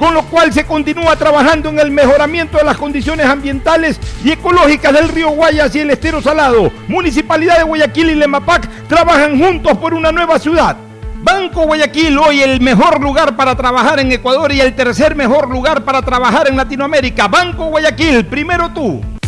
con lo cual se continúa trabajando en el mejoramiento de las condiciones ambientales y ecológicas del río Guayas y el estero salado. Municipalidad de Guayaquil y Lemapac trabajan juntos por una nueva ciudad. Banco Guayaquil, hoy el mejor lugar para trabajar en Ecuador y el tercer mejor lugar para trabajar en Latinoamérica. Banco Guayaquil, primero tú.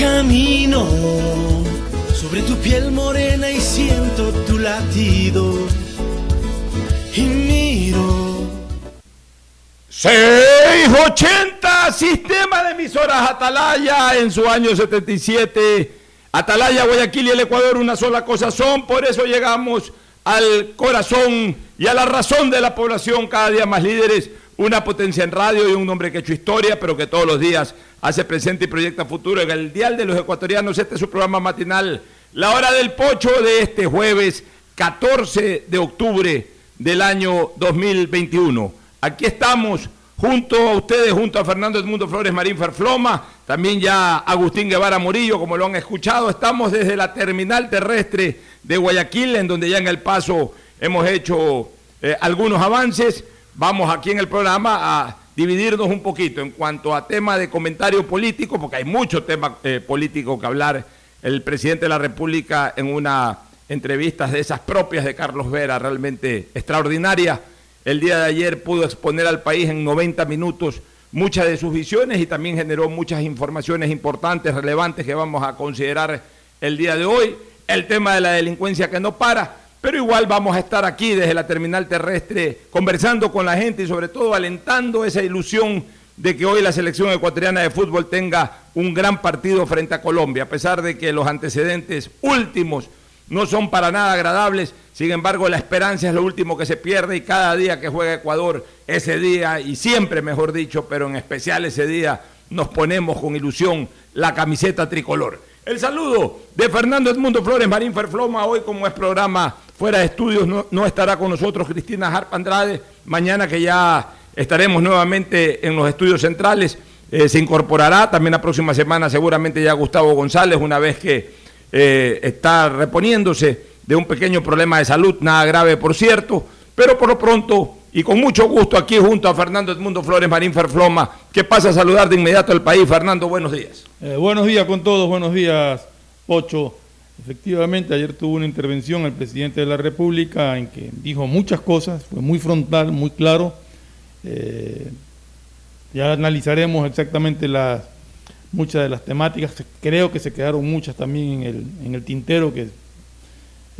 Camino sobre tu piel morena y siento tu latido. Y miro. 680 Sistema de emisoras Atalaya en su año 77. Atalaya, Guayaquil y el Ecuador una sola cosa son, por eso llegamos al corazón y a la razón de la población, cada día más líderes, una potencia en radio y un hombre que ha hecho historia, pero que todos los días hace presente y proyecta futuro. En el Dial de los Ecuatorianos, este es su programa matinal, La Hora del Pocho de este jueves 14 de octubre del año 2021. Aquí estamos junto a ustedes, junto a Fernando Edmundo Flores Marín Ferfloma, también ya Agustín Guevara Murillo, como lo han escuchado. Estamos desde la terminal terrestre de Guayaquil, en donde ya en el paso hemos hecho eh, algunos avances. Vamos aquí en el programa a dividirnos un poquito en cuanto a tema de comentario político, porque hay mucho tema eh, político que hablar. El presidente de la República en una entrevista de esas propias de Carlos Vera, realmente extraordinaria. El día de ayer pudo exponer al país en 90 minutos muchas de sus visiones y también generó muchas informaciones importantes, relevantes que vamos a considerar el día de hoy. El tema de la delincuencia que no para, pero igual vamos a estar aquí desde la terminal terrestre conversando con la gente y sobre todo alentando esa ilusión de que hoy la selección ecuatoriana de fútbol tenga un gran partido frente a Colombia, a pesar de que los antecedentes últimos no son para nada agradables, sin embargo la esperanza es lo último que se pierde y cada día que juega Ecuador, ese día, y siempre mejor dicho, pero en especial ese día, nos ponemos con ilusión la camiseta tricolor. El saludo de Fernando Edmundo Flores Marín Ferfloma, hoy como es programa fuera de estudios, no, no estará con nosotros Cristina Harp Andrade, mañana que ya estaremos nuevamente en los estudios centrales, eh, se incorporará. También la próxima semana seguramente ya Gustavo González, una vez que eh, está reponiéndose de un pequeño problema de salud, nada grave por cierto, pero por lo pronto y con mucho gusto aquí junto a Fernando Edmundo Flores Marín Ferfloma, que pasa a saludar de inmediato al país. Fernando, buenos días. Eh, buenos días con todos, buenos días, Ocho. Efectivamente, ayer tuvo una intervención el presidente de la República en que dijo muchas cosas, fue muy frontal, muy claro. Eh, ya analizaremos exactamente las muchas de las temáticas. Creo que se quedaron muchas también en el, en el tintero que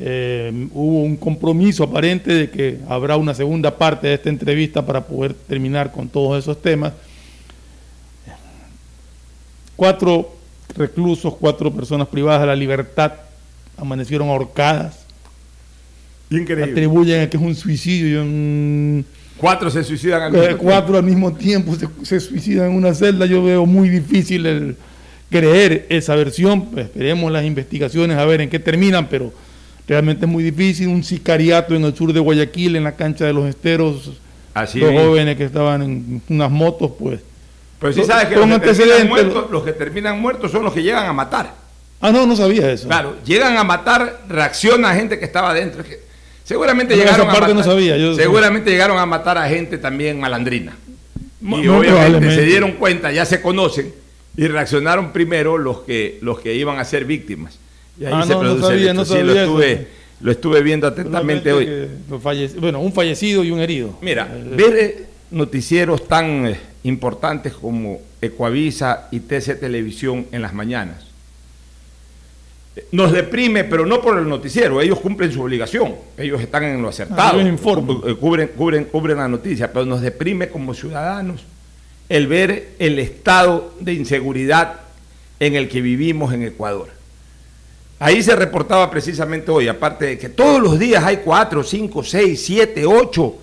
Eh, hubo un compromiso aparente de que habrá una segunda parte de esta entrevista para poder terminar con todos esos temas. Cuatro reclusos, cuatro personas privadas de la libertad amanecieron ahorcadas. Increíble. Atribuyen a que es un suicidio. Mm, Cuatro se suicidan al eh, mismo cuatro al mismo tiempo se, se suicidan en una celda. Yo veo muy difícil el creer esa versión. Pues esperemos las investigaciones a ver en qué terminan, pero realmente es muy difícil. Un sicariato en el sur de Guayaquil, en la cancha de los esteros. Así mismo. jóvenes que estaban en unas motos, pues. Pero sí sabes que los que, terminan muertos, los que terminan muertos son los que llegan a matar. Ah, no, no sabía eso. Claro, llegan a matar, reacciona a gente que estaba adentro. Seguramente No, llegaron esa parte a no matar. sabía, yo- seguramente llegaron a matar a gente también malandrina. Y muy obviamente se dieron cuenta, ya se conocen y reaccionaron primero los que los que iban a ser víctimas. Y ahí Ah, se no, no produce el sabía, hecho. no Sí, lo estuve eso. lo estuve viendo atentamente hoy. Bueno, un fallecido y un herido. Mira, Eh, ver eh, noticieros tan eh, importantes como Ecuavisa y TC Televisión en las mañanas eh, nos deprime, pero no por el noticiero, ellos cumplen su obligación, ellos están en lo acertado, Ah, cu- eh, cubren, cubren, cubren la noticia, pero nos deprime como ciudadanos el ver el estado de inseguridad en el que vivimos en Ecuador. Ahí se reportaba precisamente hoy, aparte de que todos los días hay cuatro, cinco, seis, siete, ocho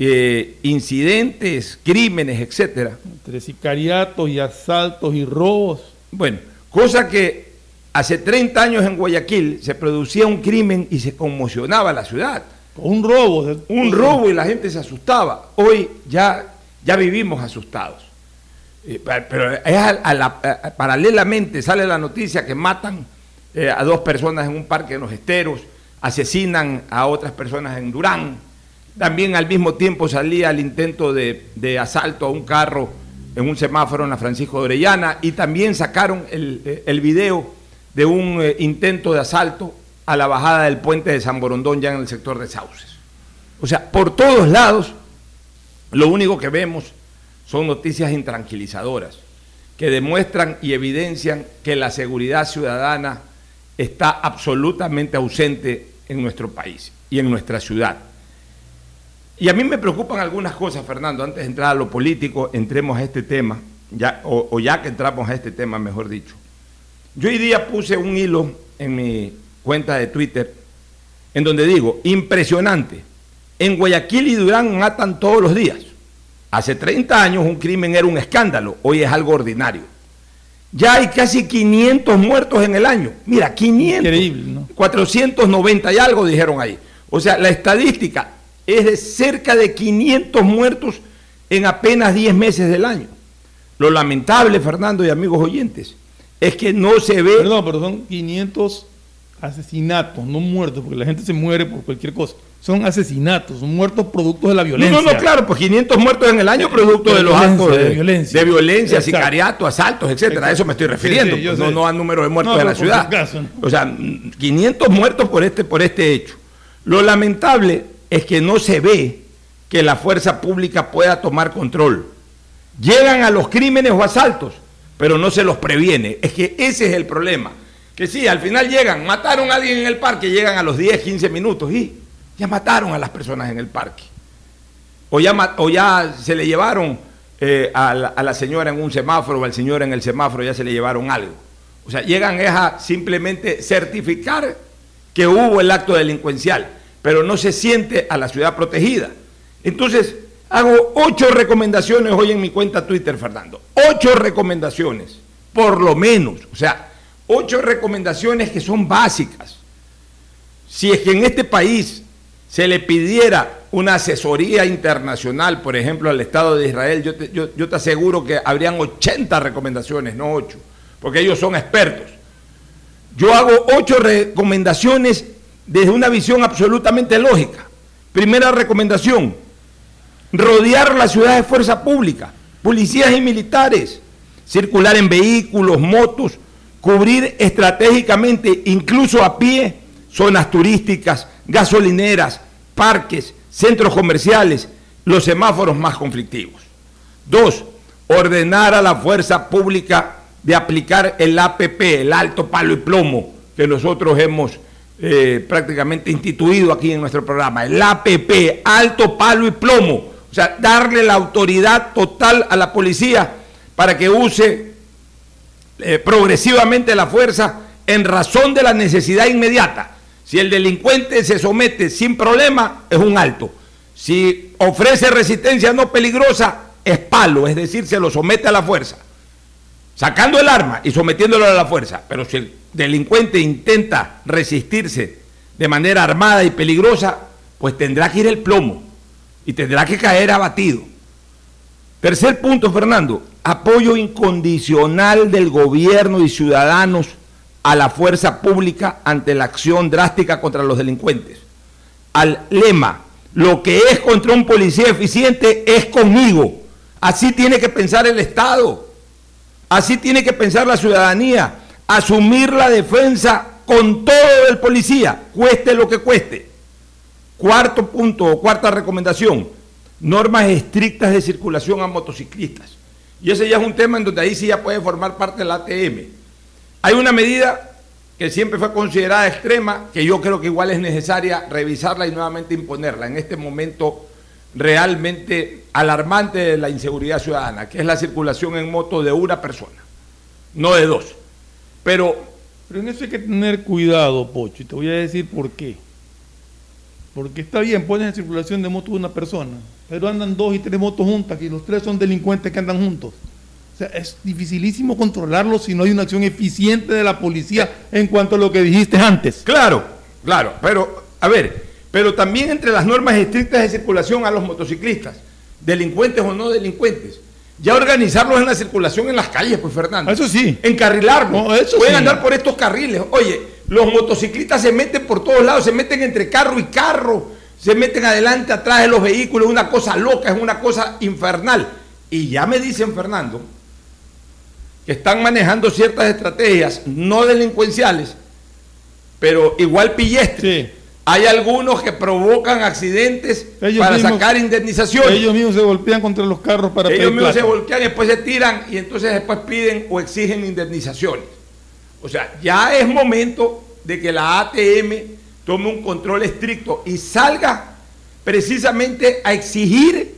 eh, incidentes, crímenes, etcétera. Entre sicariatos y asaltos y robos. Bueno, cosa que hace 30 años en Guayaquil se producía un crimen y se conmocionaba la ciudad. Un robo. Un robo y la gente se asustaba. Hoy ya, ya vivimos asustados. Eh, Pero es a- a la- a- paralelamente sale la noticia que matan eh, a dos personas en un parque en los esteros, asesinan a otras personas en Durán. También al mismo tiempo salía el intento de, de asalto a un carro en un semáforo en la Francisco de Orellana y también sacaron el, eh, el video de un eh, intento de asalto a la bajada del puente de San Borondón ya en el sector de Sauces. O sea, por todos lados, lo único que vemos son noticias intranquilizadoras que demuestran y evidencian que la seguridad ciudadana está absolutamente ausente en nuestro país y en nuestra ciudad. Y a mí me preocupan algunas cosas, Fernando, antes de entrar a lo político, entremos a este tema, ya, o, o ya que entramos a este tema, mejor dicho. Yo hoy día puse un hilo en mi cuenta de Twitter en donde digo, impresionante, en Guayaquil y Durán matan todos los días. Hace 30 años un crimen era un escándalo, hoy es algo ordinario. Ya hay casi 500 muertos en el año. Mira, 500. Increíble, ¿no? 490 y algo dijeron ahí. O sea, la estadística es de cerca de 500 muertos en apenas 10 meses del año. Lo lamentable, Fernando y amigos oyentes, es que no se ve... Perdón, pero son 500 asesinatos, no muertos, porque la gente se muere por cualquier cosa. Son asesinatos, son muertos productos de la No, violencia. no, no, claro, pues 500 muertos en el año producto de de los actos de, de violencia. de violencia, sicariato, asaltos, etcétera. A eso me estoy refiriendo, sí, pues, no, no a número de muertos No, de la ciudad. ¿no? O sea, mm, 500 muertos por este, por este hecho. Lo lamentable es que no se ve que la fuerza pública pueda tomar control. Llegan a los crímenes o asaltos, pero no se los previene. Es que ese es el problema. Que sí, al final llegan, mataron a alguien en el parque, llegan a los 10, 15 minutos y ya mataron a las personas en el parque. O ya, o ya se le llevaron eh, a, la, a la señora en un semáforo o al señor en el semáforo, ya se le llevaron algo. O sea, llegan es a simplemente certificar que hubo el acto delincuencial, pero no se siente a la ciudad protegida. Entonces, hago ocho recomendaciones hoy en mi cuenta Twitter, Fernando. Ocho recomendaciones, por lo menos. O sea, ocho recomendaciones que son básicas. Si es que en este país se le pidiera una asesoría internacional, por ejemplo, al Estado de Israel, yo te, yo- te aseguro que habrían 80 recomendaciones, no 8, porque ellos son expertos. Yo hago ocho recomendaciones desde una visión absolutamente lógica. Primera recomendación, rodear la ciudad de fuerza pública, policías y militares, circular en vehículos, motos, cubrir estratégicamente, incluso a pie, zonas turísticas, gasolineras, parques, centros comerciales, los semáforos más conflictivos. Dos, ordenar a la fuerza pública de aplicar el APP, el alto palo y plomo, que nosotros hemos eh, prácticamente instituido aquí en nuestro programa, el APP, alto palo y plomo. O sea, darle la autoridad total a la policía para que use eh, progresivamente la fuerza en razón de la necesidad inmediata. Si el delincuente se somete sin problema, es un alto. Si ofrece resistencia no peligrosa, es palo, es decir, se lo somete a la fuerza. Sacando el arma y sometiéndolo a la fuerza. Pero si el delincuente intenta resistirse de manera armada y peligrosa, pues tendrá que ir el plomo y tendrá que caer abatido. Tercer punto, Fernando, apoyo incondicional del gobierno y ciudadanos a la fuerza pública ante la acción drástica contra los delincuentes. Al lema, lo que es contra un policía eficiente es conmigo. Así tiene que pensar el Estado. Así tiene que pensar la ciudadanía. Asumir la defensa con todo el policía, cueste lo que cueste. Cuarto punto o cuarta recomendación, normas estrictas de circulación a motociclistas. Y ese ya es un tema en donde ahí sí ya puede formar parte del ATM. Hay una medida que siempre fue considerada extrema, que yo creo que igual es necesaria revisarla y nuevamente imponerla en este momento realmente alarmante de la inseguridad ciudadana, que es la circulación en moto de una persona, no de dos. Pero, en eso hay que tener cuidado, Pocho, y te voy a decir por qué. Porque está bien, pones en circulación de moto una persona, pero andan dos y tres motos juntas y los tres son delincuentes que andan juntos. Sea, es dificilísimo controlarlo si no hay una acción eficiente de la policía en cuanto a lo que dijiste antes. claro, claro, pero, a ver, pero también entre las normas estrictas de circulación a los motociclistas, delincuentes o no delincuentes, ya organizarlos en la circulación en las calles, pues Fernando. Eso sí. Encarrilarlos. No, eso Pueden sí. andar por estos carriles. Oye, los motociclistas se meten por todos lados, se meten entre carro y carro, se meten adelante, atrás de los vehículos, es una cosa loca, es una cosa infernal. Y ya me dicen, Fernando, que están manejando ciertas estrategias no delincuenciales, pero igual pillestres. Sí. Hay algunos que provocan accidentes Ellos para mismos- sacar indemnizaciones. Ellos mismos se golpean contra los carros para Ellos pedir mismos se plata. voltean, después se tiran y entonces después piden o exigen indemnizaciones. O sea, ya es momento de que la ATM tome un control estricto y salga precisamente a exigir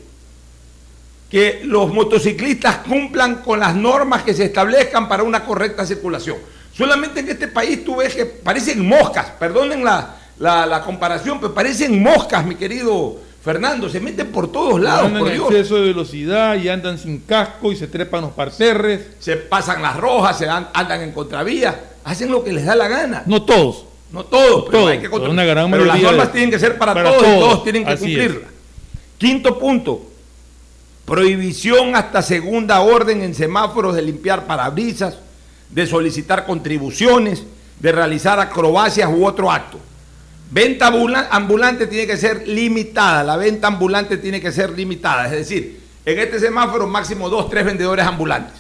que los motociclistas cumplan con las normas que se establezcan para una correcta circulación. Solamente en este país tú ves que parecen moscas, perdonen la, la- la comparación, pero parecen moscas, mi querido Fernando, se meten por todos lados, andan por en Dios. exceso de velocidad y andan sin casco y se trepan los parterres. se pasan las rojas, se dan- andan en contravía, hacen lo que les da la gana. No todos. No todos, pero todos, hay que pero gran Pero las normas de- tienen que ser para, para todos, y todos, todos tienen que así cumplirlas. Quinto punto, prohibición hasta segunda orden en semáforos de limpiar parabrisas, de solicitar contribuciones, de realizar acrobacias u otro acto. Venta ambula- ambulante tiene que ser limitada, la venta ambulante tiene que ser limitada, es decir, en este semáforo máximo dos, tres vendedores ambulantes.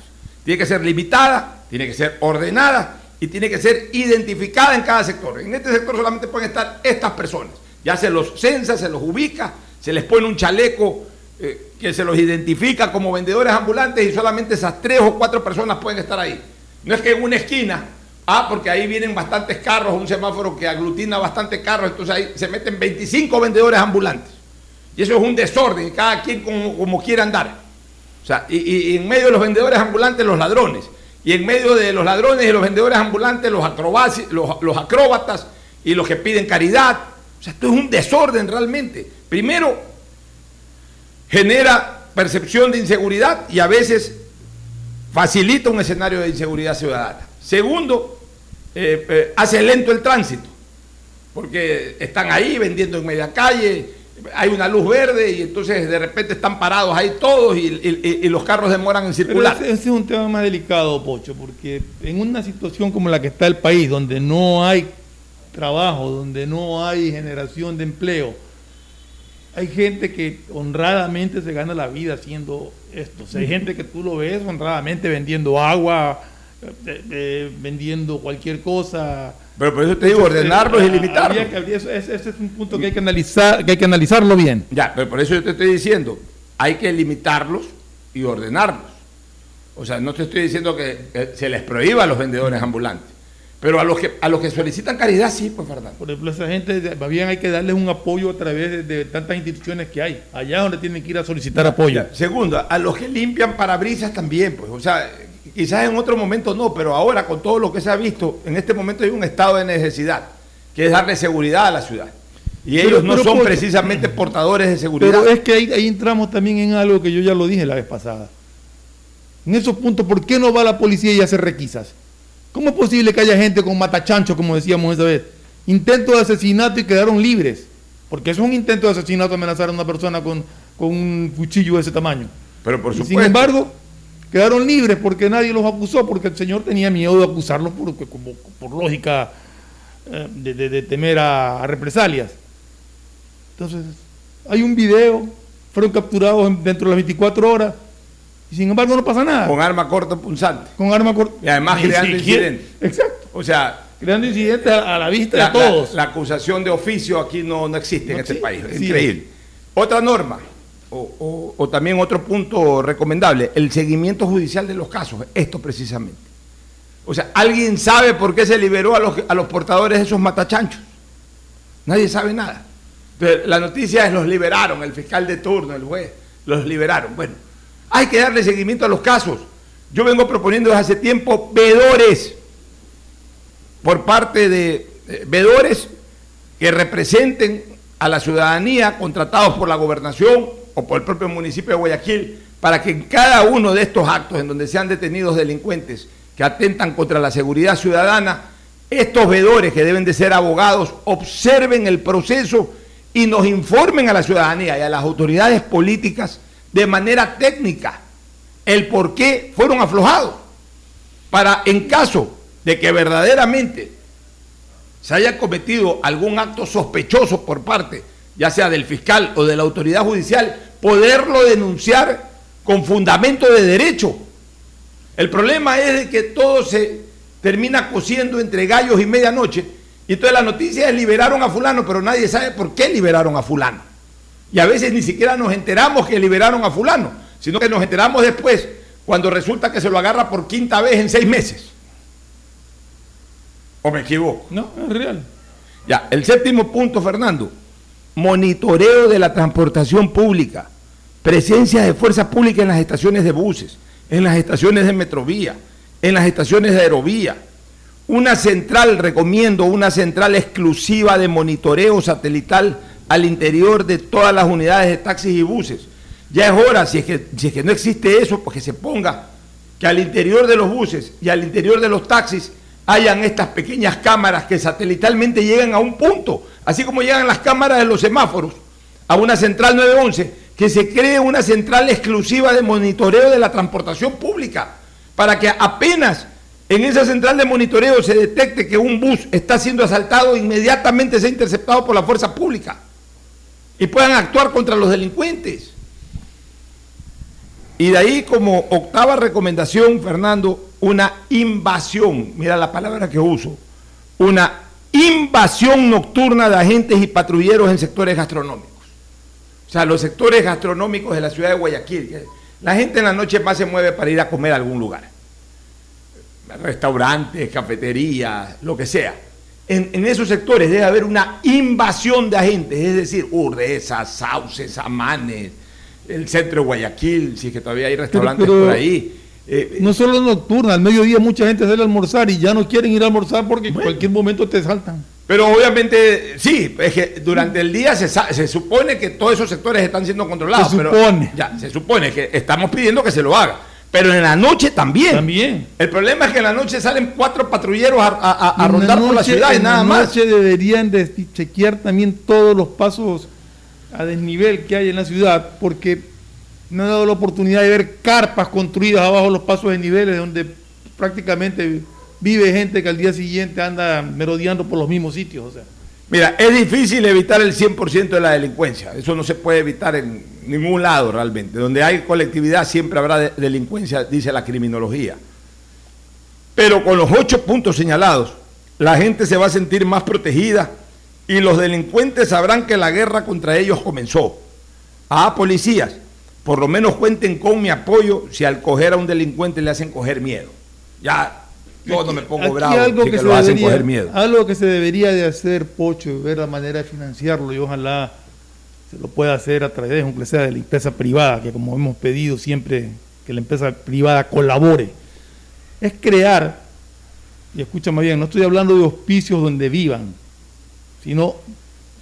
Tiene que ser limitada, tiene que ser ordenada y tiene que ser identificada en cada sector. En este sector solamente pueden estar estas personas. Ya se los censa, se los ubica, se les pone un chaleco eh, que se los identifica como vendedores ambulantes y solamente esas tres o cuatro personas pueden estar ahí. No es que en una esquina, ah, porque ahí vienen bastantes carros, un semáforo que aglutina bastantes carros, entonces ahí se meten 25 vendedores ambulantes. Y eso es un desorden, cada quien como, quiera andar. O sea, y, en medio de los vendedores ambulantes, los ladrones. Y en medio de los ladrones y los vendedores ambulantes, los, los acróbatas y los que piden caridad. O sea, esto es un desorden realmente. Primero, genera percepción de inseguridad y a veces facilita un escenario de inseguridad ciudadana. Segundo, eh, eh, hace lento el tránsito, porque están ahí vendiendo en media calle, hay una luz verde y entonces de repente están parados ahí todos y, y- y- y los carros demoran en circular. ese, ese es un tema más delicado, Pocho, porque en una situación como la que está el país, donde no hay trabajo, donde no hay generación de empleo, hay gente que honradamente se gana la vida haciendo esto. O sea, hay gente que tú lo ves honradamente vendiendo agua, eh, eh, vendiendo cualquier cosa. Pero por eso te digo, ordenarlos y limitarlos. habría que- habría- ese, ese es un punto que hay que analizar, que hay que analizarlo bien. Ya, pero por eso yo te estoy diciendo, hay que limitarlos y ordenarlos. O sea, no te estoy diciendo que se les prohíba a los vendedores ambulantes, Pero a los que, a los que solicitan caridad, sí, pues, Fernando. Por ejemplo, esa gente, más bien hay que darles un apoyo a través de, de tantas instituciones que hay. Allá donde tienen que ir a solicitar apoyo. Segundo, a los que limpian parabrisas también, pues, o sea, quizás en otro momento no, pero ahora con todo lo que se ha visto, en este momento hay un estado de necesidad, que es darle seguridad a la ciudad. Y Pero- ellos no pero son por- precisamente portadores de seguridad. Pero es que ahí, ahí entramos también en algo que yo ya lo dije la vez pasada. En esos puntos, ¿por qué no va la policía y hace requisas? ¿Cómo es posible que haya gente con matachancho, como decíamos esa vez? Intento de asesinato y quedaron libres. Porque es un intento de asesinato amenazar a una persona con, con un cuchillo de ese tamaño. Pero por supuesto. sin embargo, quedaron libres porque nadie los acusó, porque el señor tenía miedo de acusarlos por, por lógica eh, de, de- de temer a, a represalias. Entonces, hay un video, fueron capturados en- dentro de las 24 horas y sin embargo no pasa nada. con arma corta punzante. Con arma corta. Y además Ni creando siquiera- incidentes. Exacto. O sea, Creando incidentes a, a la vista la, de todos. la- la acusación de oficio aquí no, no existe en este país. sí. Increíble. Otra norma, o, o- o también otro punto recomendable, el seguimiento judicial de los casos. Esto precisamente. O sea, ¿alguien sabe por qué se liberó a los, a los portadores de esos matachanchos? Nadie sabe nada. Pero la noticia es los liberaron, el fiscal de turno, el juez, los liberaron. Bueno, hay que darle seguimiento a los casos. Yo vengo proponiendo desde hace tiempo vedores por parte de eh, vedores que representen a la ciudadanía contratados por la gobernación o por el propio municipio de Guayaquil para que en cada uno de estos actos en donde sean detenidos delincuentes que atentan contra la seguridad ciudadana, estos vedores que deben de ser abogados observen el proceso y nos informen a la ciudadanía y a las autoridades políticas de manera técnica el por qué fueron aflojados para en caso de que verdaderamente se haya cometido algún acto sospechoso por parte, ya sea del fiscal o de la autoridad judicial, poderlo denunciar con fundamento de derecho. El problema es que todo se termina cosiendo entre gallos y medianoche, y entonces la noticia es liberaron a fulano, pero nadie sabe por qué liberaron a fulano. Y a veces ni siquiera nos enteramos que liberaron a fulano, sino que nos enteramos después, cuando resulta que se lo agarra por quinta vez en seis meses. ¿O me equivoco? No, es real. Ya, el séptimo punto, Fernando. Monitoreo de la transportación pública. Presencia de fuerza pública en las estaciones de buses, en las estaciones de metrovía, en las estaciones de aerovía. Una central, recomiendo, una central exclusiva de monitoreo satelital al interior de todas las unidades de taxis y buses. Ya es hora, si es que, si es que no existe eso, pues que se ponga que al interior de los buses y al interior de los taxis hayan estas pequeñas cámaras que satelitalmente llegan a un punto, así como llegan las cámaras de los semáforos a una central 911, que se cree una central exclusiva de monitoreo de la transportación pública, para que apenas en esa central de monitoreo se detecte que un bus está siendo asaltado, inmediatamente sea interceptado por la fuerza pública y puedan actuar contra los delincuentes. Y de ahí como octava recomendación, Fernando, una invasión, mira la palabra que uso, una invasión nocturna de agentes y patrulleros en sectores gastronómicos. O sea, los sectores gastronómicos de la ciudad de Guayaquil. La gente en la noche más se mueve para ir a comer a algún lugar. Restaurantes, cafeterías, lo que sea. En, en esos sectores debe haber una invasión de agentes, es decir, Urdesa, Sauces, Amanes, el centro de Guayaquil, si es que todavía hay restaurantes pero- por ahí. Eh, No solo nocturna, al mediodía mucha gente sale a almorzar y ya no quieren ir a almorzar porque en cualquier momento te saltan. Pero obviamente, sí, es que durante el día se, se supone que todos esos sectores están siendo controlados. Se pero- supone. ya, se supone que estamos pidiendo que se lo haga. Pero en la noche también. También. El problema es que en la noche salen cuatro patrulleros a, a- a- a En rondar por la ciudad y en nada la más. noche deberían de chequear también todos los pasos a desnivel que hay en la ciudad, porque no ha dado la oportunidad de ver carpas construidas abajo los pasos de niveles donde prácticamente vive gente que al día siguiente anda merodeando por los mismos sitios. O sea. Mira, es difícil evitar el 100% de la delincuencia. Eso no se puede evitar en ningún lado realmente. Donde hay colectividad siempre habrá de- delincuencia, dice la criminología. Pero con los ocho puntos señalados, la gente se va a sentir más protegida y los delincuentes sabrán que la guerra contra ellos comenzó. Ah, policías, por lo menos cuenten con mi apoyo si al coger a un delincuente le hacen coger miedo. Ya Yo no me pongo Aquí bravo, algo que, que se lo hacen debería, coger miedo. algo que se debería de hacer, Pocho, ver la manera de financiarlo y ojalá se lo pueda hacer a través, aunque sea de la empresa privada, que como hemos pedido siempre que la empresa privada colabore, es crear, y escúchame bien, no estoy hablando de hospicios donde vivan, sino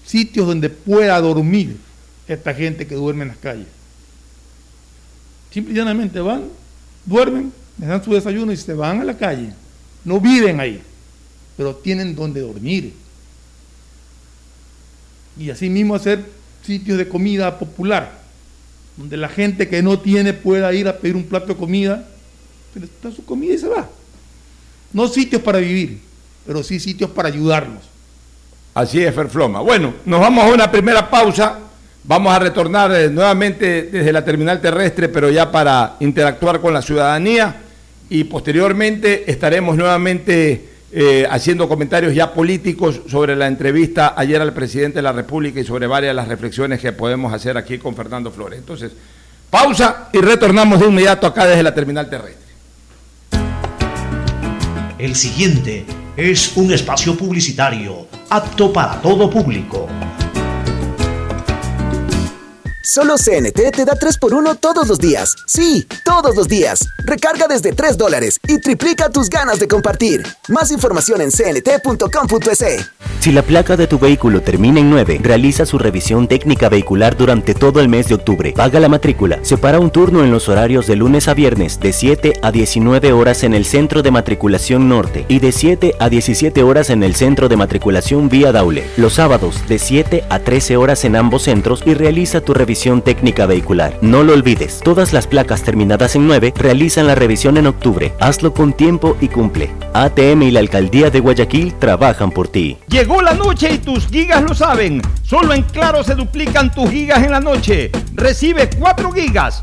sitios donde pueda dormir esta gente que duerme en las calles. Simple y llanamente van, duermen, les dan su desayuno y se van a la calle. No viven ahí, pero tienen donde dormir. Y así mismo hacer sitios de comida popular, donde la gente que no tiene pueda ir a pedir un plato de comida, les da su comida y se va. No sitios para vivir, pero sí sitios para ayudarlos. Así es, Ferfloma. Bueno, nos vamos a una primera pausa. Vamos a retornar eh, nuevamente desde la terminal terrestre, pero ya para interactuar con la ciudadanía. Y posteriormente estaremos nuevamente eh, haciendo comentarios ya políticos sobre la entrevista ayer al presidente de la República y sobre varias de las reflexiones que podemos hacer aquí con Fernando Flores. Entonces, pausa y retornamos de inmediato acá desde la terminal terrestre. El siguiente es un espacio publicitario apto para todo público. Solo CNT te da 3x1 todos los días. Sí, todos los días. Recarga desde 3 dólares y triplica tus ganas de compartir. Más información en cnt.com.es. Si la placa de tu vehículo termina en 9, realiza su revisión técnica vehicular durante todo el mes de octubre. Paga la matrícula. Separa un turno en los horarios de lunes a viernes de 7 a 19 horas en el centro de matriculación norte y de 7 a 17 horas en el centro de matriculación vía Daule. Los sábados de 7 a 13 horas en ambos centros y realiza tu revisión técnica vehicular. No lo olvides, todas las placas terminadas en 9 realizan la revisión en octubre. Hazlo con tiempo y cumple. ATM y la Alcaldía de Guayaquil trabajan por ti. Llegó la noche y tus gigas lo saben. Solo en Claro se duplican tus gigas en la noche. Recibe 4 gigas,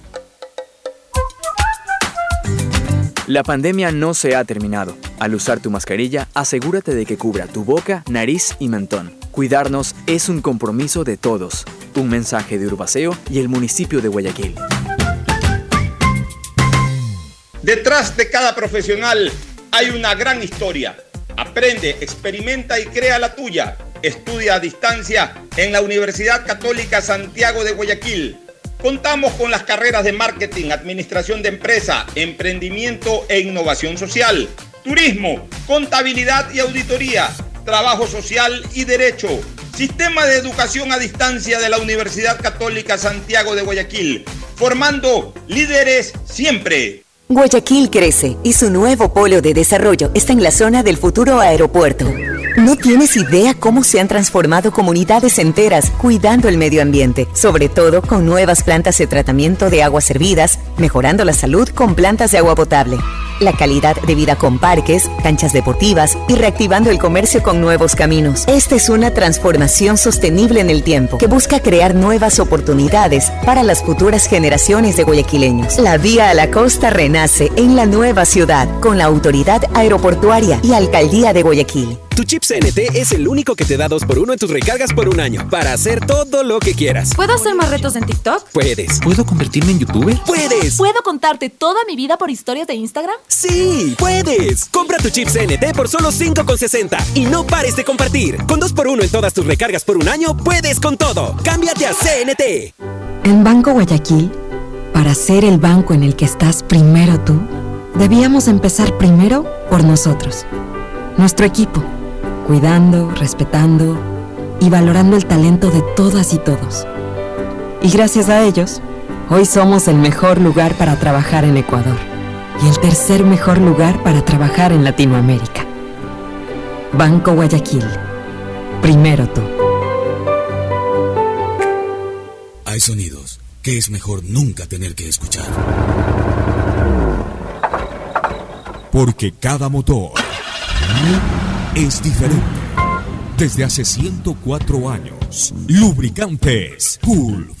La pandemia no se ha terminado. Al usar tu mascarilla, asegúrate de que cubra tu boca, nariz y mentón. Cuidarnos es un compromiso de todos. Un mensaje de Urbaceo y el municipio de Guayaquil. Detrás de cada profesional hay una gran historia. Aprende, experimenta y crea la tuya. Estudia a distancia en la Universidad Católica Santiago de Guayaquil. Contamos con las carreras de marketing, administración de empresa, emprendimiento e innovación social, turismo, contabilidad y auditoría, trabajo social y derecho. Sistema de educación a distancia de la Universidad Católica Santiago de Guayaquil, formando líderes siempre. Guayaquil crece y su nuevo polo de desarrollo está en la zona del futuro aeropuerto. No tienes idea cómo se han transformado comunidades enteras cuidando el medio ambiente, sobre todo con nuevas plantas de tratamiento de aguas servidas, mejorando la salud con plantas de agua potable. La calidad de vida con parques, canchas deportivas y reactivando el comercio con nuevos caminos. Esta es una transformación sostenible en el tiempo que busca crear nuevas oportunidades para las futuras generaciones de guayaquileños. La vía a la costa renace en la nueva ciudad con la autoridad aeroportuaria y alcaldía de Guayaquil. Tu chip CNT es el único que te da 2x1 en tus recargas por un año para hacer todo lo que quieras. ¿Puedo hacer más retos en TikTok? Puedes. ¿Puedo convertirme en youtuber? ¡Puedes! ¿Puedo contarte toda mi vida por historias de Instagram? ¡Sí! ¡Puedes! Compra tu chip CNT por solo 5,60 y no pares de compartir. Con 2x1 en todas tus recargas por un año, puedes con todo. ¡Cámbiate a CNT! En Banco Guayaquil, para ser el banco en el que estás primero tú, debíamos empezar primero por nosotros, nuestro equipo, cuidando, respetando y valorando el talento de todas y todos. Y gracias a ellos, hoy somos el mejor lugar para trabajar en Ecuador y el tercer mejor lugar para trabajar en Latinoamérica. Banco Guayaquil, primero tú. Hay sonidos que es mejor nunca tener que escuchar. Porque cada motor es diferente. Desde hace 104 años, Lubricantes Gulf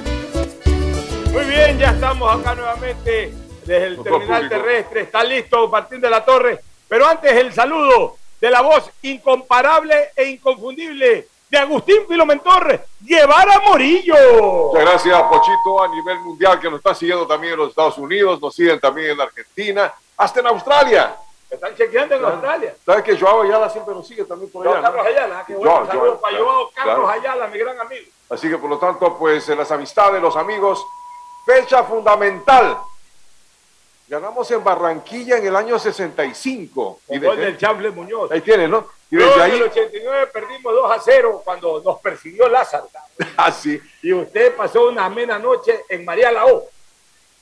Estamos acá nuevamente desde el terminal terrestre. Está listo Martín de la Torre. Pero antes el saludo de la voz incomparable e inconfundible de Agustín Filomentor, llevar a Morillo. Muchas gracias, Pochito, a nivel mundial que nos está siguiendo también en los Estados Unidos, nos siguen también en Argentina, hasta en Australia. Están chequeando en Australia. ¿Sabes que Joao Ayala siempre nos sigue también por allá? Carlos Ayala, que bueno, Joao, saludos Joao, para Joao Carlos claro. Ayala, mi gran amigo. Así que por lo tanto, pues las amistades, los amigos, fecha fundamental. Ganamos en Barranquilla en el año 65. Con Y gol desde- del Chamble Muñoz. ahí tiene, ¿no? Y desde en el ahí, 89 perdimos 2 a 0 cuando nos persiguió Lázaro. así. Y usted pasó una amena noche en María Lao.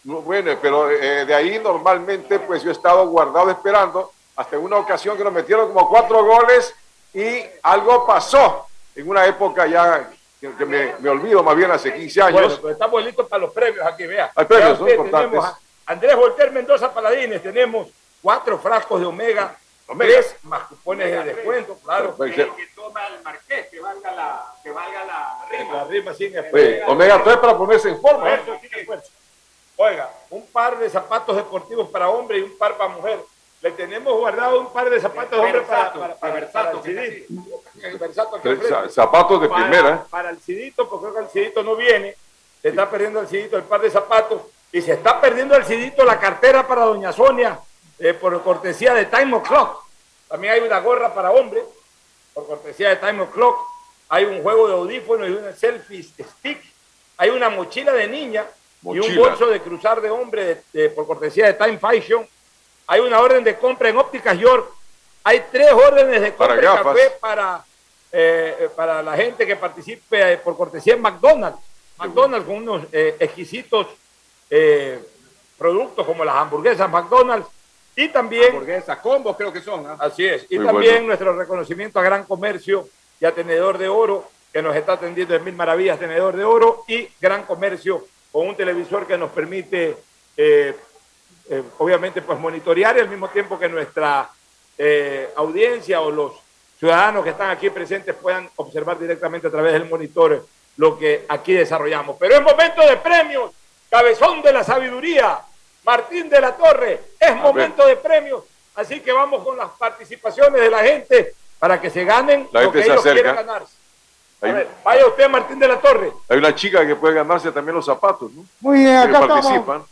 No, Bueno, pero eh, de ahí normalmente pues yo he estado guardado esperando hasta en una ocasión que nos metieron como cuatro goles y algo pasó en una época ya que, que me, me olvido más bien hace 15 años. Bueno, estamos listos para los premios aquí, vea. Hay Andrés Volter Mendoza Paladines, tenemos cuatro frascos de Omega, Omega. tres más cupones de descuento, claro. Que toma el marqués, que valga la, que valga la rima. La rima sin Oye, Omega 3 para ponerse en forma. sin esfuerzo. Oiga, un par de zapatos deportivos para hombre y un par para mujer. Le tenemos guardado un par de zapatos de hombre para, para, para, para CD. El Versato zapatos de Para- primera. ¿eh? Para el cidito, porque creo que el cidito no viene. Se está perdiendo el cidito, el par de zapatos. Y se está perdiendo el cidito, la cartera para doña Sonia, eh, por cortesía de Time O'Clock. También hay una gorra para hombre, por cortesía de Time O'Clock. Hay un juego de audífonos y una selfie stick. Hay una mochila de niña y un bolso de cruzar de hombre de- de- por cortesía de Time Fashion. Hay una orden de compra en Ópticas York. Hay tres órdenes de compra gafas. café para, eh, eh, para la gente que participe eh, por cortesía en McDonald's. McDonald's con unos eh, exquisitos eh, productos como las hamburguesas McDonald's y también... Hamburguesas, combos creo que son. ¿ah? Así es. Y Muy también bueno. nuestro reconocimiento a Gran Comercio y a Tenedor de Oro, que nos está atendiendo en Mil Maravillas Tenedor de Oro, y Gran Comercio con un televisor que nos permite, eh, eh, obviamente, pues monitorear y al mismo tiempo que nuestra eh, audiencia o los ciudadanos que están aquí presentes puedan observar directamente a través del monitor lo que aquí desarrollamos. Pero es momento de premios, cabezón de la sabiduría, Martín de la Torre, es momento de premios, así que vamos con las participaciones de la gente para que se ganen La lo gente que se ellos acerca. quieren ganarse. A Hay, ver, vaya usted, Martín de la Torre. hay una chica que puede ganarse también los zapatos, ¿no? Muy bien, Que estamos.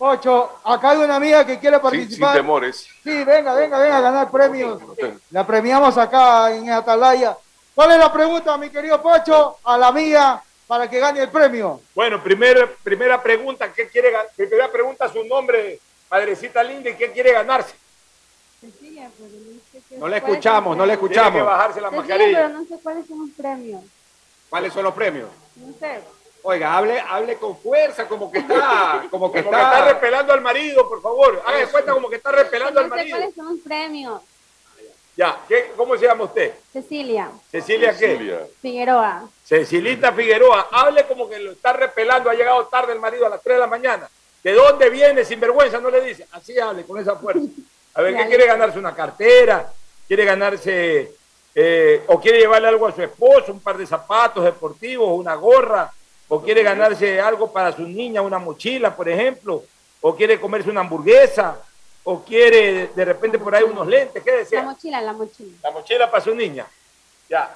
Participan Ocho, acá hay una amiga que quiere sin, sin participar. temores. Sí, venga, venga, venga a ganar premios. La premiamos acá en Atalaya. ¿Cuál es la pregunta, mi querido Pocho, a la amiga para que gane el premio? Bueno, primer, primera pregunta, ¿qué quiere Primera pregunta, su nombre, madrecita linda, y qué quiere ganarse. No le escuchamos, no le escuchamos. Tiene que bajarse la pero mascarilla. no sé cuáles son los premios. ¿Cuáles son los premios? No sé. Oiga, hable, hable con fuerza, como que está, como que Como que está repelando al marido, por favor. Haga de cuenta como que está repelando no al marido. cuáles son los premios. Ya, ¿qué- ¿cómo se llama usted? Cecilia Cecilia, ¿qué? Figueroa. Cecilita Figueroa, hable como que lo está repelando, ha llegado tarde el marido a las 3 de la mañana. ¿De dónde viene? Sin vergüenza, no le dice. Así hable, con esa fuerza. A ver, ¿qué quiere ganarse? ¿Una cartera? ¿Quiere ganarse eh, o quiere llevarle algo a su esposo, un par de zapatos deportivos, una gorra? ¿O quiere ganarse algo para su niña, una mochila, por ejemplo? ¿O quiere comerse una hamburguesa? ¿O quiere de repente por ahí unos lentes? ¿Qué La desea? mochila, la mochila. La mochila para su niña. Ya.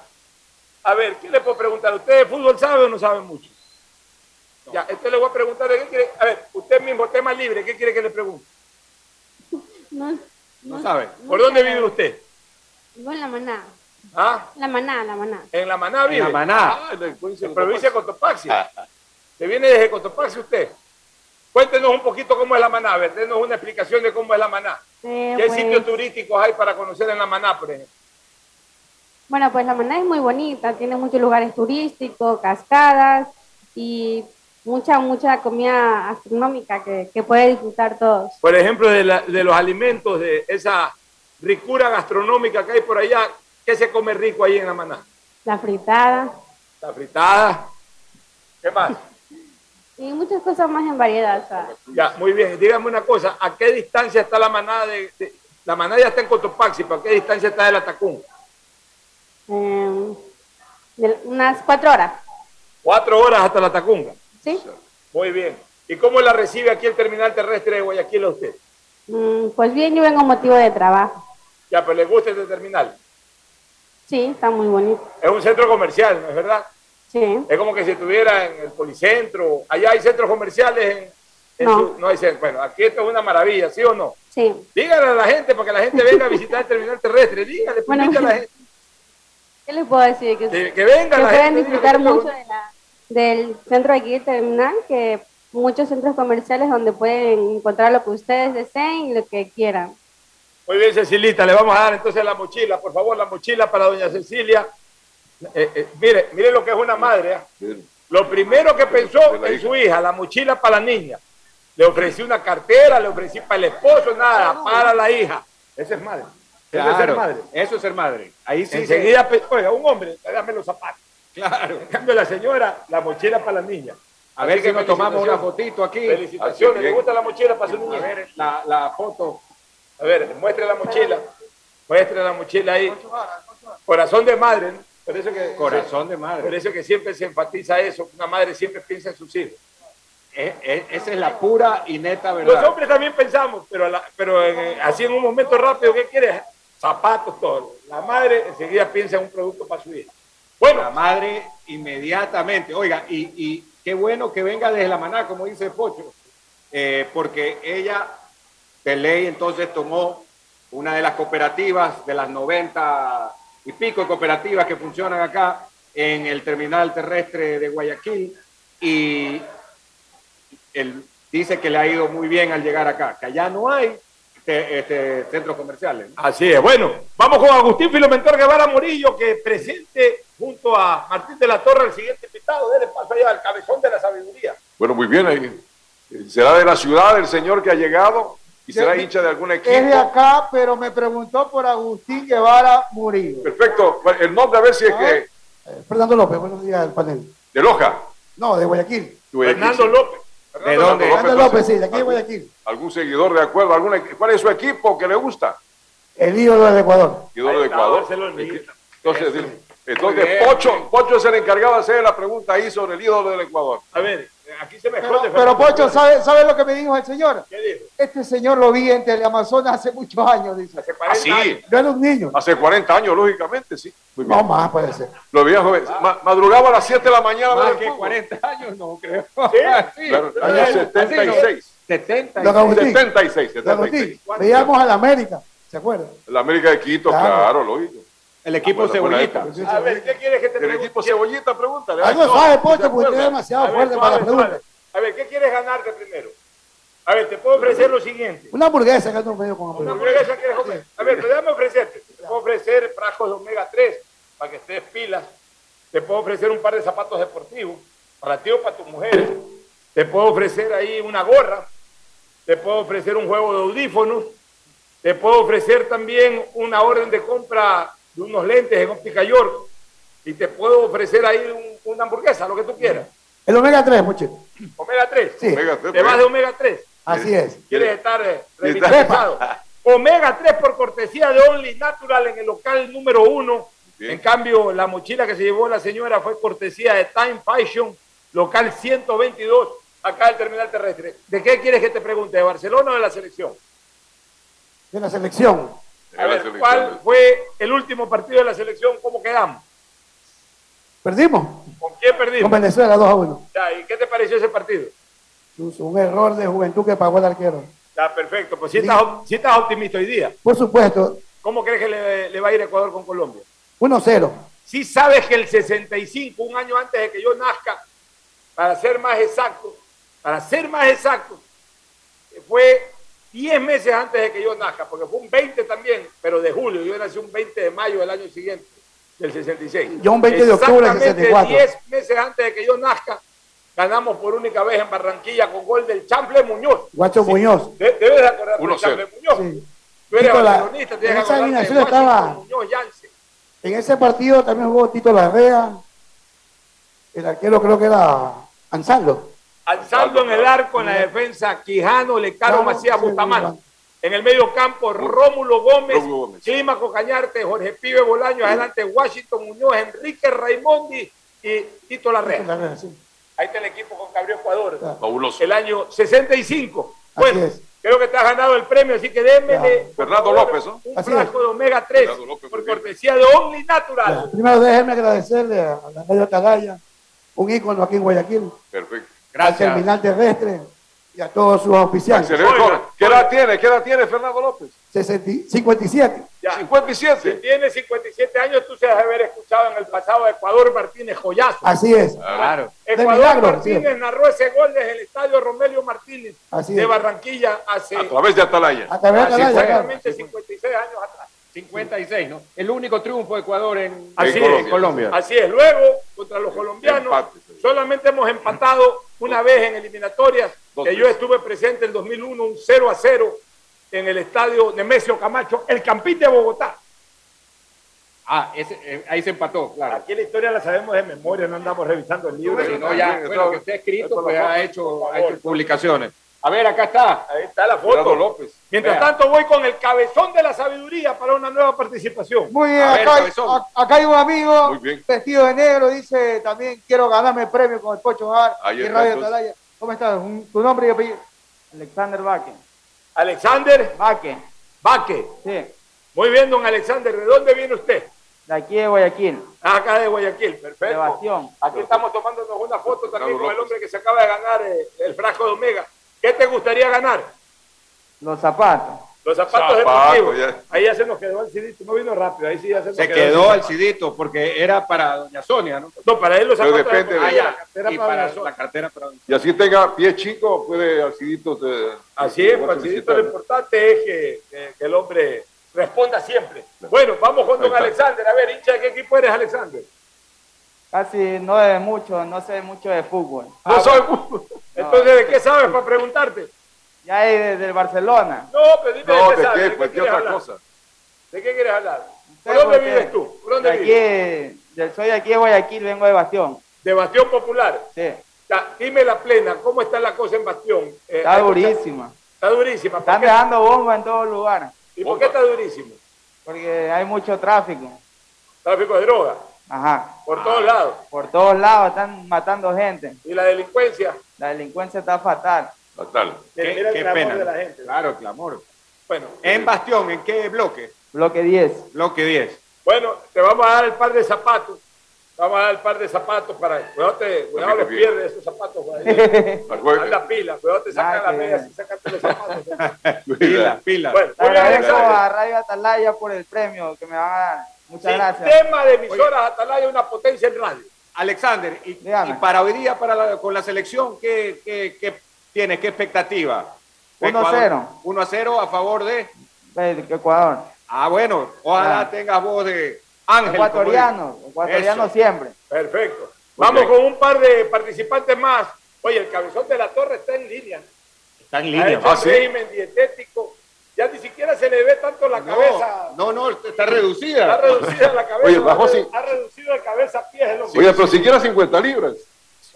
A ver, ¿qué le puedo preguntar? ¿Usted de fútbol sabe o no sabe mucho? Ya, entonces le voy a preguntar, ¿qué quiere? A ver, usted mismo, tema libre, ¿qué quiere que le pregunte? No, No sabe. ¿Por dónde vive usted? Vivo en la maná. ¿Ah? La maná, la maná. En la Maná vive. En La Maná. Ah, en la provincia de provincia de Cotopaxi. ¿Se viene desde Cotopaxi usted? Cuéntenos un poquito cómo es la Maná, a ver, denos una explicación de cómo es la Maná. Eh, ¿Qué pues, sitios turísticos hay para conocer en la Maná, por ejemplo? Bueno, pues la maná es muy bonita, tiene muchos lugares turísticos, cascadas y mucha, mucha comida astronómica que, que puede disfrutar todos. Por ejemplo, de, la- de los alimentos, de esa ricura gastronómica que hay por allá, ¿qué se come rico ahí en la Maná? La fritada La fritada. ¿Qué más? y muchas cosas más en variedad. sea, Ya, muy bien. Dígame una cosa, ¿a qué distancia está la manada de, de- la manada ya está en Cotopaxi, ¿pero a qué distancia está de la Tacún? em, de unas cuatro horas. Cuatro horas hasta la Tacunga. ¿Sí? Muy bien. ¿Y cómo la recibe aquí el terminal terrestre de Guayaquil a usted? Mm, pues bien, yo vengo motivo de trabajo. Ya, pero le gusta este terminal. Sí, está muy bonito. Es un centro comercial, ¿no es verdad? Sí. Es como que si estuviera en el policentro. Allá hay centros comerciales. En, en No. su- no hay centro. Bueno, aquí esto es una maravilla, ¿sí o no? Sí. Dígale a la gente para que la gente venga a visitar el terminal terrestre. Dígale, pues, Bueno, a la gente. ¿Qué les puedo decir? Que, Que, que pueden disfrutar dígale, mucho de la- del centro de aquí terminal, que muchos centros comerciales donde pueden encontrar lo que ustedes deseen y lo que quieran. Muy bien, Cecilita, le vamos a dar entonces la mochila, por favor, la mochila para doña Cecilia. Eh, eh, mire, mire lo que es una madre. ¿eh? Lo primero que pensó en su hija, la mochila para la niña. Le ofrecí una cartera, le ofrecí para el esposo, nada, para la hija. Esa es madre. Eso es ser Claro, madre. eso es ser madre. Ahí sí. Enseguida, oiga, un hombre, dame los zapatos. Claro. En cambio, la señora, la mochila para la niña. A ver si que nos tomamos una fotito aquí. Felicitaciones, ¿le gusta la mochila para su A niña? ver, la, la foto. A ver, muestre la mochila. Muestre la mochila ahí. Corazón de madre, ¿no? Por eso que, Corazón de madre. Por eso que siempre se enfatiza eso. Una madre siempre piensa en sus hijos. Es- es- esa es la pura y neta Los verdad. hombres también pensamos, pero, la- pero en- así en un momento rápido, ¿qué quieres? Zapatos, todo. La madre enseguida piensa en un producto para su hija. Bueno, la madre inmediatamente. Oiga, y, y qué bueno que venga desde la maná, como dice Pocho, eh, porque ella de ley entonces tomó una de las cooperativas de las 90 y pico de cooperativas que funcionan acá en el terminal terrestre de Guayaquil y él dice que le ha ido muy bien al llegar acá, que allá no hay este, este, centros comerciales. ¿no? Así es. Bueno, vamos con Agustín Filomentor Guevara Murillo, que presente junto a Martín de la Torre el siguiente invitado. Dele paso allá al cabezón de la sabiduría. Bueno, muy bien. ahí. Será de la ciudad el señor que ha llegado y será De- hincha de algún equipo. Es de acá, pero me preguntó por Agustín Guevara Murillo. Perfecto. Bueno, El nombre, a ver si es que. Eh, Fernando López, buenos días al panel. De Loja. No, de Guayaquil. Fernando López. ¿De dónde? Fernando López, sí, de aquí de Guayaquil. ¿Algún seguidor de acuerdo? ¿Algún, equ- ¿Cuál es su equipo que le gusta? El ídolo del Ecuador. Seguidor de Ahí está, Ecuador. Entonces, entonces Pocho. Pocho es el encargado de hacer la pregunta ahí sobre el ídolo del Ecuador. A ver, Aquí se me Pero, esconde. pero. Pocho, ¿sabe, ¿sabe lo que me dijo el señor? ¿Qué dijo? Este señor lo vi en Teleamazonas hace muchos años, dice. Hace Ah, sí. Yo era un niño. Hace 40 años, lógicamente, sí. Muy bien. No más puede ser. Lo veía joven. Ma- madrugaba a las 7 de la mañana. Más que fútbol. 40 años, no creo. Sí, claro, año 76. 70. Don Agustín. 76, Don 76. Agustín, veíamos a la América, ¿se acuerda? La América de Quito, Claro. claro, lógico. El equipo Ah, bueno, cebollita. A ver, ¿qué quieres que te El pregunte? equipo cebollita, pregúntale. Algo Ay, no, sabe, ¿se Pocho, porque usted es demasiado A ver, fuerte suave, para la pregunta. suave. A ver, ¿qué quieres ganarte primero? A ver, te puedo ofrecer lo siguiente. Una hamburguesa que no medio con Una hamburguesa. hamburguesa quieres comer. A ver, pero déjame ofrecerte. Te puedo ofrecer frascos de omega 3 para que estés pilas. Te puedo ofrecer un par de zapatos deportivos para ti o para tus mujeres. Te puedo ofrecer ahí una gorra. Te puedo ofrecer un juego de audífonos. Te puedo ofrecer también una orden de compra de unos lentes en óptica York. Y te puedo ofrecer ahí un- una hamburguesa, lo que tú quieras. El omega 3, Pochito. Omega 3. Sí. Omega Te vas pues. de omega 3. Así es. ¿Quieres estar eh, revitalizado? Omega 3 por cortesía de Only Natural en el local número uno. Bien. En cambio, la mochila que se llevó la señora fue cortesía de Time Fashion, local 122, acá del terminal terrestre. ¿De qué quieres que te pregunte? ¿De Barcelona o de la selección? De la selección. A ver. ¿cuál fue el último partido de la selección? ¿Cómo quedamos? Perdimos ¿Con quién con perdimos? Venezuela 2 a 1. Ya, ¿Y qué te pareció ese partido? Un error de juventud que pagó el arquero. Ya, perfecto. Pues si estás, si estás optimista hoy día, Por supuesto, ¿cómo crees que le, le va a ir Ecuador con Colombia? 1-0. Si sabes que el 65, un año antes de que yo nazca, para ser más exacto, para ser más exacto, fue 10 meses antes de que yo nazca, porque fue un 20 también, pero de julio, yo nací un 20 de mayo del año siguiente, del 66. Yo un 20 de octubre del Exactamente 64. 10 meses antes de que yo nazca, ganamos por única vez en Barranquilla con gol del Chample Muñoz. Guacho Muñoz. De- debes de acordarte del 1-0. Chample Muñoz. Sí. Tú eres barcelonista, en tienes que acordarte de estaba- Muñoz Yance. En ese partido también jugó Tito Larrea. El arquero creo que era Ansaldo. Alzando en el arco en la defensa Quijano, Lecaro, Macías, Bustamante. En el medio campo, Rómulo Gómez, Rómulo Gómez. Clímaco Cañarte, Jorge Pibe Bolaño, adelante Washington Muñoz, Enrique Raimondi y Tito Larrea. Ahí está el equipo con Gabriel Ecuador. Fabuloso. El año 65. Así Bueno, es. creo que te has ganado el premio, así que démele Fernando López, ¿no? un Así frasco de omega 3 Fernando López, por cortesía de Only Natural. Primero déjeme agradecerle a la radio Atalaya, un ícono aquí en Guayaquil, Perfecto. Al terminal terrestre y a todos sus. Oiga, ¿Qué edad tiene? ¿Qué edad tiene Fernando López? 60 57. Ya. Si 57. tiene 57 años, tú se has de haber escuchado en el pasado a Ecuador Martínez Joyazo. Así es. Claro. Ecuador milagro, Martínez sí. narró ese gol desde el estadio Romelio Martínez Así de es. Barranquilla hace A través de Atalaya. A través de hace Atalaya, claro. exactamente 56 años atrás. 56, ¿no? El único triunfo de Ecuador en, Así en es. Colombia. Así es. Luego, contra los colombianos, Empate. solamente hemos empatado una vez en eliminatorias, que yo estuve presente en 2001, un 0 a 0 en el estadio Nemesio Camacho, el Campín de Bogotá. Ah, ese, eh, ahí se empató, claro. Aquí la historia la sabemos de memoria, no andamos revisando el libro. Si no, ya, bueno, que usted ha escrito, pues ha hecho, ha hecho publicaciones. A ver, acá está. Ahí está la foto. López. Mientras Vea. tanto, voy con el cabezón de la sabiduría para una nueva participación. Muy bien, A ver, acá, hay, a- acá hay un amigo vestido de negro, dice también quiero ganarme el premio con el Pocho Bar y Radio. Atalaya. ¿Cómo estás? Un- ¿Tu nombre y apellido? Alexander Baque. Alexander Baque, Baque. sí. Muy bien, don Alexander. ¿De dónde viene usted? De aquí de Guayaquil. Ah, Acá de Guayaquil, perfecto. De Bastión. Aquí estamos tomándonos una foto también con el hombre que se acaba de ganar eh, el frasco de Omega. ¿Qué te gustaría ganar? Los zapatos. Los zapatos Zapatos, deportivos. ya. Ahí ya se nos quedó el cidito. No vino rápido. Ahí sí ya se nos Se quedó quedó el cidito. cidito porque era para doña Sonia, ¿no? No, para él los Pero zapatos depende de- Ah, la ya. cartera Y para para la cartera para Y así tenga pie chico, puede Alciditos. eh, Así es, poder pues, Cidito, lo importante es que, que- que el hombre responda siempre. Bueno, vamos con don. Alexander. A ver, hincha, ¿de qué equipo eres, Alexander? Casi no de mucho, no sé mucho de fútbol. No soy... Entonces, ¿de qué sabes para preguntarte? Ya hay de- del Barcelona. No, pero dime No, de qué ¿de qué? ¿De Pues, ¿qué quieres otra hablar? cosa? ¿De qué quieres hablar? ¿Por dónde vives tú? ¿Por dónde De aquí, vives? soy de aquí de Guayaquil, vengo de Bastión. De Bastión Popular. Sí. Ya, dime la plena, ¿cómo está la cosa en Bastión? Eh, Está durísima. Está durísima. ¿Por Están qué? dejando bomba en todos lugares. ¿Y por qué está durísimo? Porque hay mucho tráfico. Tráfico de droga, Ajá. por todos lados. Por todos lados están matando gente. ¿Y la delincuencia? La delincuencia está fatal. Fatal. Qué, qué clamor pena. de la gente. Claro, clamor. Bueno, En Bastión, ¿en qué bloque? Bloque 10. Bloque 10. bueno, te vamos a dar el par de zapatos. Vamos a dar el par de zapatos para. Cuidado, te, cuidado los pierdes esos zapatos. Anda pila, cuidado, te sacan las medias y sacate los zapatos. Pila, pila. Bueno, bien, agradezco a Radio Atalaya por el premio que me van a dar. Muchas gracias. Sistema de emisoras Atalaya, una potencia en radio. Alexander, y, para hoy día, para la- con la selección, ¿qué, qué, qué tienes? ¿Qué expectativa? 1-0. 1 a 0 a favor de. Ecuador. Ah, bueno, ojalá Ah. tengas voz de Ángel. Ecuatoriano. Ecuatoriano Eso. siempre. Perfecto. Vamos con un par de participantes más. Oye, el cabezón de la torre está en línea. Está en Ha línea. hecho un régimen dietético. Ya ni siquiera se le ve tanto la cabeza. No, no, está reducida. Está reducida la cabeza. Oye, bajó sí. Ha reducido de cabeza a pies el hombre. Oye, pero siquiera 50 libras.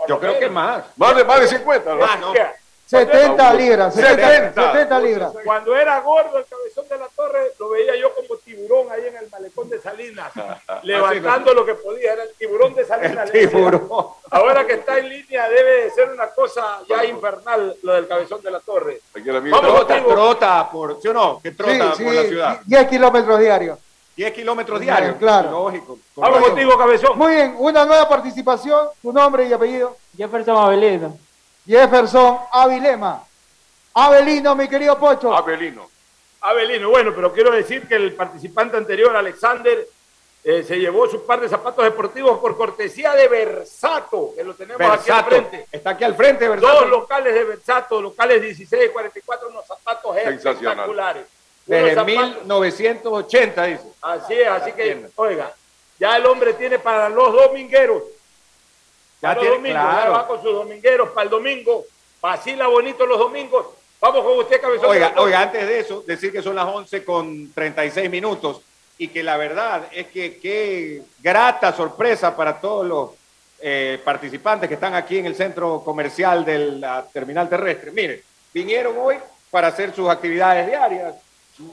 Yo creo que más. Más de, más de 50, ¿no? Ah, no. 70 libras, 70, 70. 70 libras. Cuando era gordo el cabezón de la torre, lo veía yo como tiburón ahí en el malecón de Salinas, levantando lo que podía. Era el tiburón de Salinas. Tiburón. Ahora que está en línea, debe de ser una cosa ya infernal lo del cabezón de la torre. Vamos. Trota por, ¿sí o no? Que trota Sí, por la ciudad. 10 kilómetros diarios. 10 kilómetros diarios. Claro. Lógico. Vamos contigo, cabezón. Muy bien, una nueva participación, tu nombre y apellido. Jefferson Avelino. Jefferson Avilema. Avelino, mi querido Pocho. Abelino. Abelino, bueno, pero quiero decir que el participante anterior, Alexander, eh, se llevó su par de zapatos deportivos por cortesía de Versato, que lo tenemos aquí al Versato. frente. Está aquí al frente, ¿verdad? Dos locales de Versato, locales 16 y 44, unos zapatos Sensacional. espectaculares. Unos Desde zapatos- 1980, dice. Así es, así que, oiga, ya el hombre tiene para los domingueros. Ya Para los tiene, domingos, ya va con sus domingueros para el domingo. Vacila bonito los domingos. Vamos con usted, cabezón. Oiga, oiga, antes de eso, decir que son las 11 con 36 minutos y que la verdad es que qué grata sorpresa para todos los eh, participantes que están aquí en el centro comercial de la terminal terrestre. Mire, vinieron hoy para hacer sus actividades diarias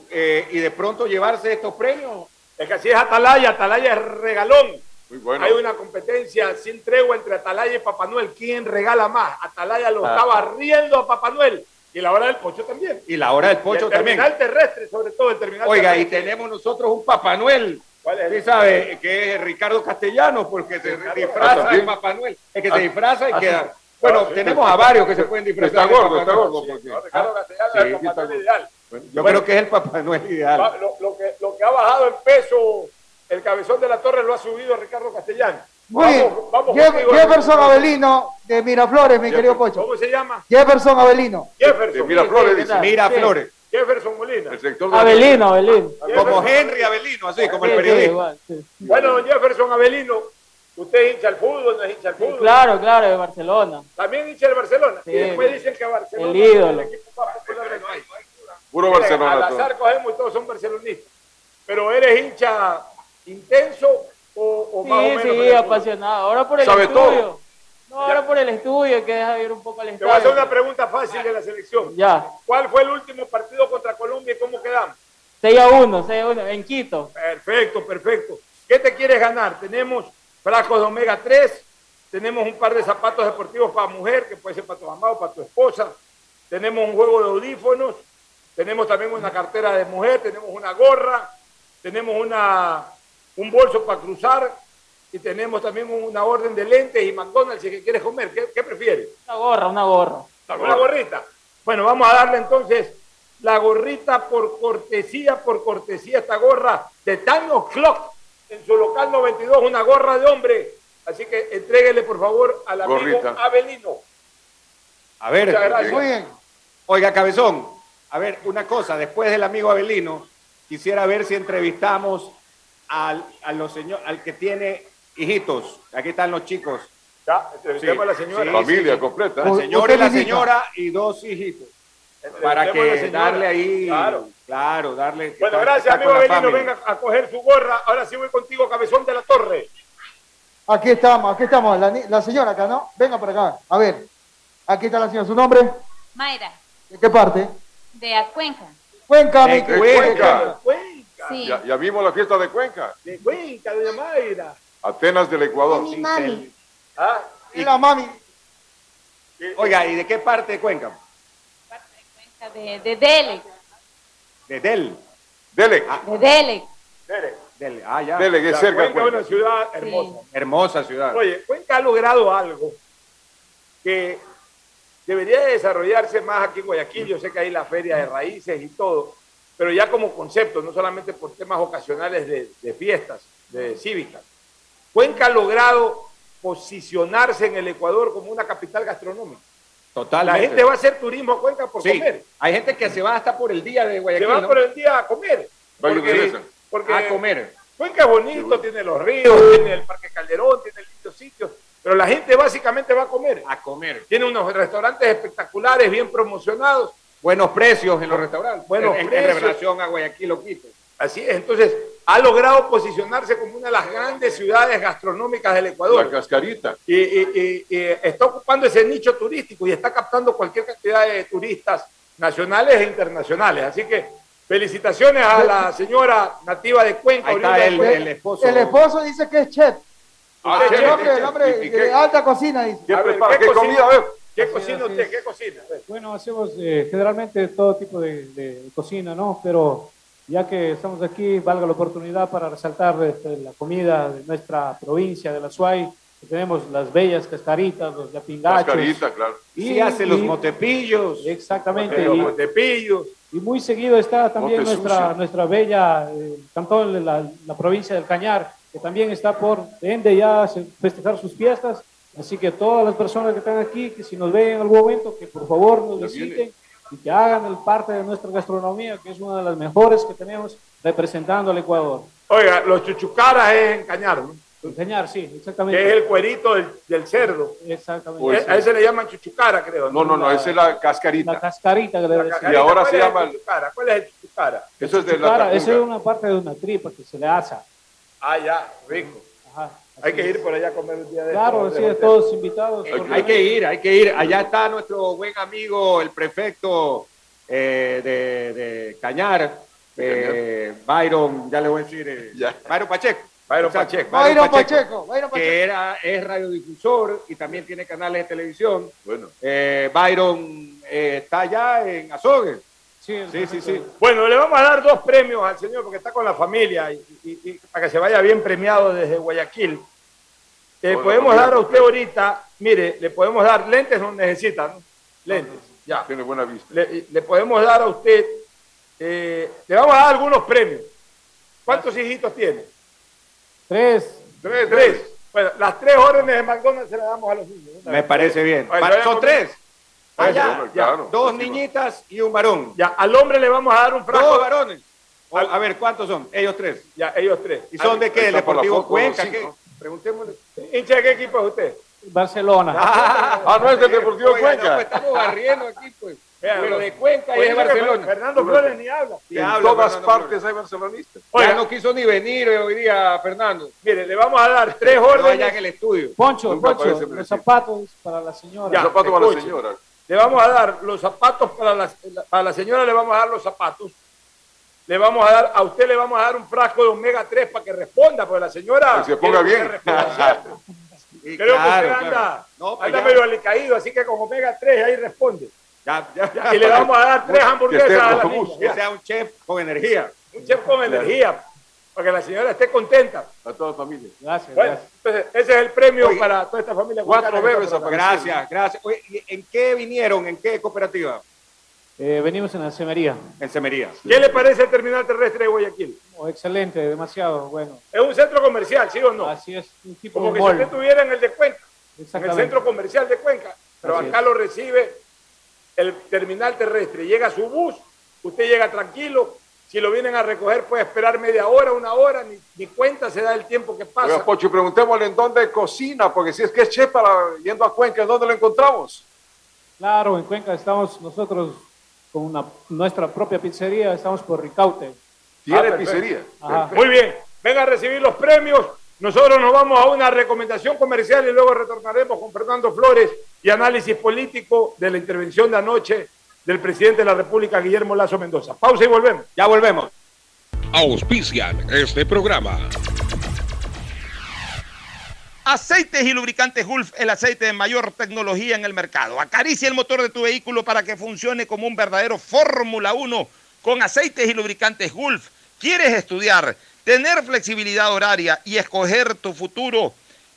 eh, y de pronto llevarse estos premios. Es que así es Atalaya, Atalaya es regalón. Muy bueno. Hay una competencia sin tregua entre Atalaya y Papá Noel. ¿Quién regala más? Atalaya lo Ah. estaba riendo a Papá Noel. Y la hora del pocho también. Y la hora del Y pocho el también. terminal terrestre, sobre todo el terminal Oiga, y tenemos nosotros un Papá Noel. ¿Cuál es? Sí sabe que es Ricardo Castellano, porque se Ricardo disfraza de. Papá Noel. Es que Ah, se disfraza y ah, queda. sí. Bueno, Ah, sí. tenemos a varios que se pueden disfrazar. Está gordo, está gordo. Sí, porque- no, Ricardo Castellano Sí, es el Papá Noel ideal. Yo Bueno, creo que es el Papá Noel ideal. Lo que, lo que ha bajado en peso el cabezón de la torre lo ha subido Ricardo Castellano. Muy bien. Vamos, vamos Jeff- contigo, Jefferson. Avelino de Miraflores, mi querido Pocho. ¿Cómo se llama? Jefferson Avelino. Jefferson. De Miraflores, Sí, dice. sí, Mira sí. Flores. Jefferson Molina. El sector de Avelino, Avelino. Como Henry Avelino, así como el Sí, periodista. igual, sí. Bueno, don Jefferson Avelino, usted es hincha al fútbol, no es hincha al Sí, fútbol. claro, claro, de Barcelona. También hincha del Barcelona. Sí. y después dicen que Barcelona El ídolo. es el equipo más popular del país. Puro Barcelona. Al azar cogemos y todos son barcelonistas. Pero eres hincha intenso o, o Sí, más o menos. sí, apasionado. Ahora por el Sabe estudio. todo. No, ahora por el estudio, que deja ir un poco al Te voy a hacer estadio. una pregunta fácil de la selección. Ya, ¿Cuál fue el último partido contra Colombia y cómo quedamos? 6 a 1, 6 a 1, en Quito. Perfecto, perfecto. ¿Qué te quieres ganar? Tenemos frascos de omega 3, tenemos un par de zapatos deportivos para mujer, que puede ser para tu mamá o para tu esposa, tenemos un juego de audífonos, tenemos también una cartera de mujer, tenemos una gorra, tenemos una, un bolso para cruzar y tenemos también una orden de lentes y McDonald's si quieres comer. ¿Qué, qué prefieres? Una gorra, una gorra. Una gorrita. Bueno, vamos a darle entonces la gorrita por cortesía, por cortesía, esta gorra de Thanos Clock en su local 92, una gorra de hombre. Así que entréguele por favor al amigo Gorrita. Avelino. A ver, Muchas gracias. Muy bien. oiga, Cabezón, a ver, una cosa, después del amigo Avelino, quisiera ver si entrevistamos al, a los señor, al que tiene hijitos. Aquí están los chicos. Ya, entrevistemos Sí, a la señora. sí, Familia sí. completa. La señora y la señora y dos hijitos. Para que darle ahí, Claro. claro, darle. Bueno, está- gracias, está amigo familia. Venga a coger su gorra. Ahora sí voy contigo, cabezón de la torre. Aquí estamos, aquí estamos. La, la señora acá, ¿no? Venga para acá. A ver. Aquí está la señora. ¿Su nombre? Mayra, ¿De qué parte? de Acuenca. Cuenca, mi Cuenca. Cuenca. Sí. Ya, ya vimos la fiesta de Cuenca. De Cuenca, doña Mayra. Atenas del Ecuador. mami. ¿Ah? Y la mami. Oiga, ¿y de qué parte de Cuenca? De, de Dele. De Del. Dele. De Dele. Dele. Ah, ya. Dele, que es cerca de Cuenca es Cuenca. una ciudad hermosa. Hermosa ciudad. Oye, Cuenca ha logrado algo que debería de desarrollarse más aquí en Guayaquil. Yo sé que hay la feria de raíces y todo, pero ya como concepto, no solamente por temas ocasionales de, de fiestas, de cívicas. Cuenca ha logrado posicionarse en el Ecuador como una capital gastronómica. Totalmente. La gente va a hacer turismo a Cuenca por Sí, comer. hay gente que se va hasta por el día de Se Guayaquil, va ¿no? por el día a comer. Porque, regresa. porque A comer. Cuenca es bonito, tiene los ríos, tiene el Parque Calderón, tiene lindos sitios, pero la gente básicamente va a comer. A comer. Tiene unos restaurantes espectaculares, bien promocionados. Buenos precios en los restaurantes. Buenos en, en precios. relación a Guayaquil o Quito. Así es, entonces ha logrado posicionarse como una de las grandes ciudades gastronómicas del La Ecuador. cascarita. Y, y- y- y está ocupando ese nicho turístico y está captando cualquier cantidad de turistas nacionales e internacionales. Así que felicitaciones a la señora nativa de Cuenca. Ahí está el, Cuenca. el esposo. El esposo dice que es chef. Ah, el chef, hombre, el hombre ¿Y- y de alta cocina dice. ¿Qué A ver, prepara? ¿qué ¿Qué cocina? comida? A ver. ¿Qué Así cocina usted? ¿Qué cocina? Bueno, hacemos eh, generalmente todo tipo de, de cocina, ¿no? Pero ya que estamos aquí, valga la oportunidad para resaltar este, la comida de nuestra provincia de la Suay. Tenemos las bellas cascaritas, los yapingachos. Cascarita, claro. Sí, Y- hace los y- motepillos. Exactamente. Los Montepillos. Y muy seguido está también nuestra, Sucio. nuestra bella eh, cantón, de la, la provincia del Cañar, que también está por ende ya festejar sus fiestas. Así que todas las personas que están aquí, que si nos ven en algún momento, que por favor nos visiten y que hagan el parte de nuestra gastronomía, que es una de las mejores que tenemos representando al Ecuador. Oiga, los chuchucaras es en Cañar, ¿no? El Cañar, sí, que exactamente. es el cuerito del, del cerdo. Exactamente. Pues a ese le llaman chuchucara, creo. No, no, no, esa es la La cascarita. cascarita que le La decimos. cacarita, ahora ¿cuál se el llama el- chuchucara? ¿Cuál es el chuchucara? Eso es de la esa es una parte de una tripa que se le asa. Ah, ya, rico. Ajá, Hay que ir por allá a comer un día de Claro, hotel. todos invitados. Hay, hay que ir, hay que ir. Allá está nuestro buen amigo, el prefecto eh, de, de Cañar, eh, Byron, ya le voy a decir, eh. Byron Pacheco. Byron Exacto, Pacheco. Byron Pacheco, Byron Pacheco. que era, es radiodifusor y también tiene canales de televisión. Bueno, Eh, Byron eh, está allá en Azogues. Sí, Sí, sí, sí. Bueno, le vamos a dar dos premios al señor porque está con la familia y, y- y para que se vaya bien premiado desde Guayaquil. Le podemos dar a usted ahorita, mire, le podemos dar lentes, no necesita, ¿no? Lentes, ya. tiene buena vista. Le, le podemos dar a usted, eh, le vamos a dar algunos premios. ¿Cuántos hijitos tiene? Tres. Tres, tres. Bueno, las tres órdenes de McDonald's se las damos a los niños. ¿no? Me parece bien. Son tres. Ah, Allá, ya, claro. dos niñitas y un varón. Ya, al hombre le vamos a dar un Dos frasco. varones. O- a ver, ¿cuántos son? Ellos tres. Ya, ellos tres. ¿Y son de qué? ¿El Deportivo Cuenca? sí, ¿Qué? ¿no? Preguntémosle. ¿Hincha de qué equipo es usted? Barcelona. Ah, no es del Deportivo Oiga, no, Cuenca. pues estamos barriendo aquí, pues. Pero de Cuenca y Oye, de Barcelona. Fernando Flores ni habla. En habla, todas Fernando partes hay barcelonistas. Oiga. Ya no quiso ni venir hoy día, Fernando. Mire, le vamos a dar tres No allá en órdenes. el estudio. Poncho, Nunca Poncho, los zapatos para la señora. Ya. Un zapato para la señora. Le vamos a dar los zapatos para la, para la señora, le vamos a dar los zapatos. Le vamos a dar, a usted le vamos a dar un frasco de omega 3 para que responda, porque la señora. Que se ponga bien. Sí, Creo claro, que usted claro. anda, No, pues anda medio alicaído, así que con omega 3 ahí responde. Ya, ya, ya. Y le vamos a dar tres Que hamburguesas esté a la niña. Que sea un chef con energía. Un chef con energía, para que la señora esté contenta. A toda la familia. Gracias, Bueno, gracias. entonces ese es el premio Oye, para toda esta familia. cuatro bebés. Gracias, gracias. Oye, ¿y ¿en qué vinieron? ¿En qué cooperativa? Eh, venimos en la semería. En Semería. ¿Qué le parece el terminal terrestre de Guayaquil? Oh, excelente, demasiado bueno. Es un centro comercial, ¿sí o no? Así es, un tipo Como de que si mall. usted tuviera en el de Cuenca, en el centro comercial de Cuenca, pero Así acá es. lo recibe el terminal terrestre. Llega su bus, usted llega tranquilo. Si lo vienen a recoger, puede esperar media hora, una hora, ni, ni cuenta se da el tiempo que pasa. Oiga, Pocho, preguntémosle en dónde cocina, porque si es que es chef para yendo a Cuenca, ¿en dónde lo encontramos? Claro, en Cuenca estamos nosotros con una, nuestra propia pizzería, estamos por Ricaute. Tiene Ah, pizzería. Ajá. Muy bien, venga a recibir los premios. Nosotros nos vamos a una recomendación comercial y luego retornaremos con Fernando Flores y análisis político de la intervención de anoche del presidente de la República, Guillermo Lazo Mendoza. Pausa y volvemos. Ya volvemos. Auspician este programa. Aceites y lubricantes Gulf, el aceite de mayor tecnología en el mercado. Acaricia el motor de tu vehículo para que funcione como un verdadero Fórmula 1 con aceites y lubricantes Gulf. ¿Quieres estudiar, tener flexibilidad horaria y escoger tu futuro?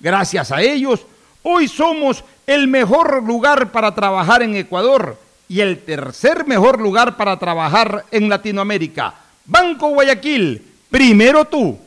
Gracias a ellos, hoy somos el mejor lugar para trabajar en Ecuador y el tercer mejor lugar para trabajar en Latinoamérica. Banco Guayaquil, primero tú.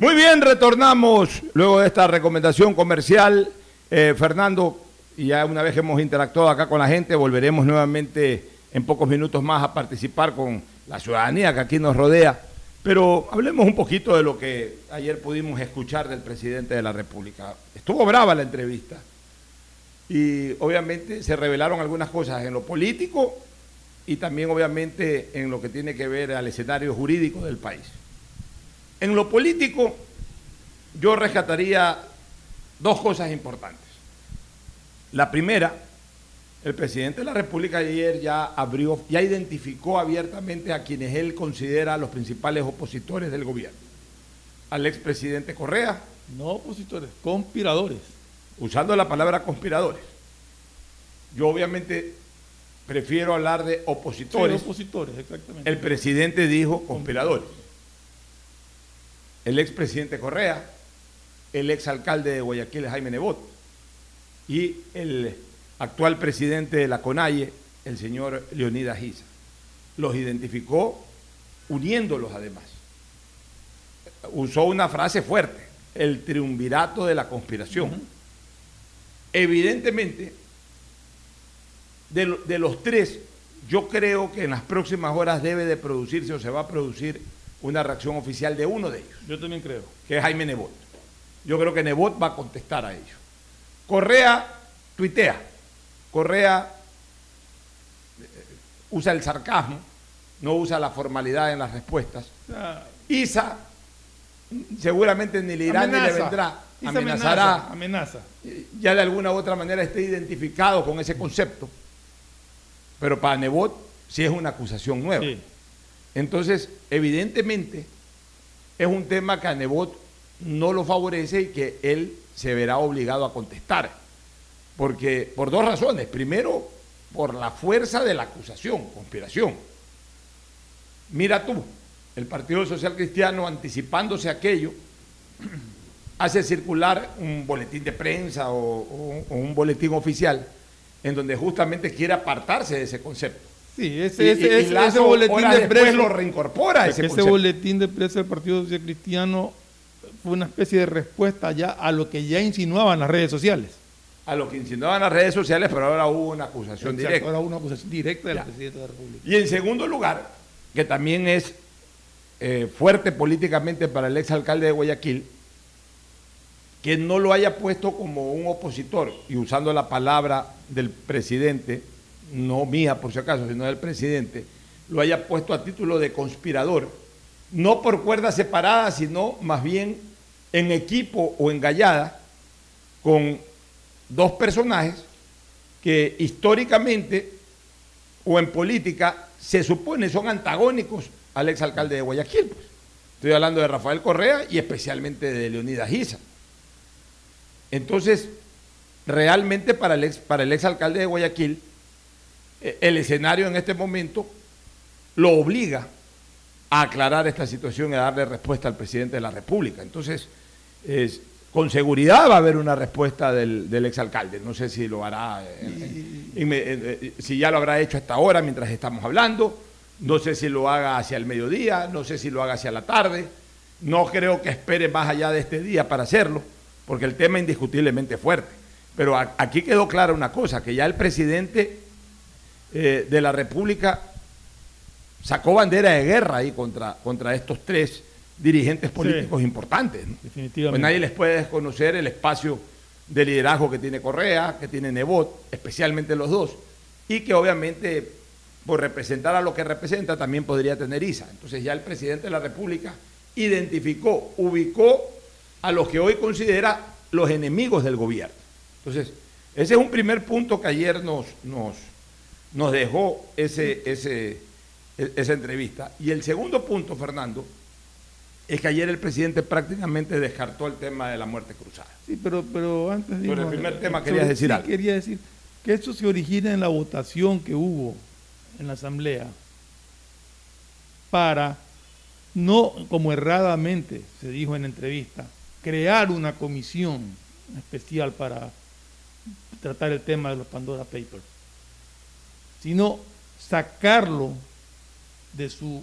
Muy bien, retornamos luego de esta recomendación comercial. Eh, Fernando, ya una vez que hemos interactuado acá con la gente, volveremos nuevamente en pocos minutos más a participar con la ciudadanía que aquí nos rodea. Pero hablemos un poquito de lo que ayer pudimos escuchar del presidente de la República. Estuvo brava la entrevista y obviamente se revelaron algunas cosas en lo político y también obviamente en lo que tiene que ver al escenario jurídico del país. En lo político, yo rescataría dos cosas importantes. La primera, el presidente de la República ayer ya abrió, ya identificó abiertamente a quienes él considera los principales opositores del gobierno. Al expresidente Correa. No opositores, conspiradores. Usando la palabra conspiradores. Yo obviamente prefiero hablar de opositores. Sí, opositores, exactamente. El presidente dijo conspiradores el expresidente Correa, el exalcalde de Guayaquil Jaime Nebot y el actual presidente de la CONAIE, el señor Leonidas Giza. Los identificó uniéndolos además. Usó una frase fuerte, el triunvirato de la conspiración. Evidentemente, de, de los tres, yo creo que en las próximas horas debe de producirse o se va a producir una reacción oficial de uno de ellos. Yo también creo. Que es Jaime Nebot. Yo creo que Nebot va a contestar a ellos. Correa tuitea. Correa eh, usa el sarcasmo, no usa la formalidad en las respuestas. Ah. Isa seguramente ni le irá ni le vendrá. Isa amenazará. Amenaza. Ya de alguna u otra manera esté identificado con ese concepto. Pero para Nebot sí es una acusación nueva. Sí. Entonces, evidentemente, es un tema que a Nebot no lo favorece y que él se verá obligado a contestar. Porque, por dos razones. Primero, por la fuerza de la acusación, conspiración. Mira tú, el Partido Social Cristiano, anticipándose a aquello, hace circular un boletín de prensa o, o- o un boletín oficial en donde justamente quiere apartarse de ese concepto. Sí, ese, Y- ese, y- ese- Lazo ese boletín de prensa lo reincorpora Es ese boletín de prensa del Partido Social Cristiano fue una especie de respuesta ya a lo que ya insinuaban las redes sociales. A lo que insinuaban las redes sociales, pero ahora hubo una acusación Exacto, directa. Ahora hubo una acusación directa del presidente de la República. Y en segundo lugar, que también es eh, fuerte políticamente para el exalcalde de Guayaquil, que no lo haya puesto como un opositor, y usando la palabra del presidente, no mía por si acaso, sino del presidente, lo haya puesto a título de conspirador, no por cuerdas separadas, sino más bien en equipo o en gallada, con dos personajes que históricamente o en política se supone son antagónicos al exalcalde de Guayaquil. pues. Estoy hablando de Rafael Correa y especialmente de Leonidas Giza. Entonces, realmente para el, ex, para el exalcalde de Guayaquil, el escenario en este momento lo obliga a aclarar esta situación y a darle respuesta al presidente de la República. Entonces, es- con seguridad va a haber una respuesta del, del exalcalde. No sé si lo hará, eh, eh, eh, si ya lo habrá hecho hasta ahora mientras estamos hablando. No sé si lo haga hacia el mediodía, no sé si lo haga hacia la tarde. No creo que espere más allá de este día para hacerlo, porque el tema indiscutiblemente es fuerte. Pero a- aquí quedó clara una cosa, que ya el presidente eh, de la República sacó bandera de guerra ahí contra, contra estos tres dirigentes políticos importantes. ¿no? Definitivamente. Pues nadie les puede desconocer el espacio de liderazgo que tiene Correa, que tiene Nebot, especialmente los dos, y que obviamente por representar a lo que representa también podría tener ISA. Entonces ya el presidente de la República identificó, ubicó a los que hoy considera los enemigos del gobierno. Entonces, ese es un primer punto que ayer nos, nos, nos dejó ese, ese, e- esa entrevista. Y el segundo punto, Fernando, es que ayer el presidente prácticamente descartó el tema de la muerte cruzada. Sí, pero, pero antes de Sobre el primer tema querías decir sí, algo. quería decir que esto se origina en la votación que hubo en la Asamblea para, no como erradamente se dijo en la entrevista, crear una comisión especial para tratar el tema de los Pandora Papers, sino sacarlo de su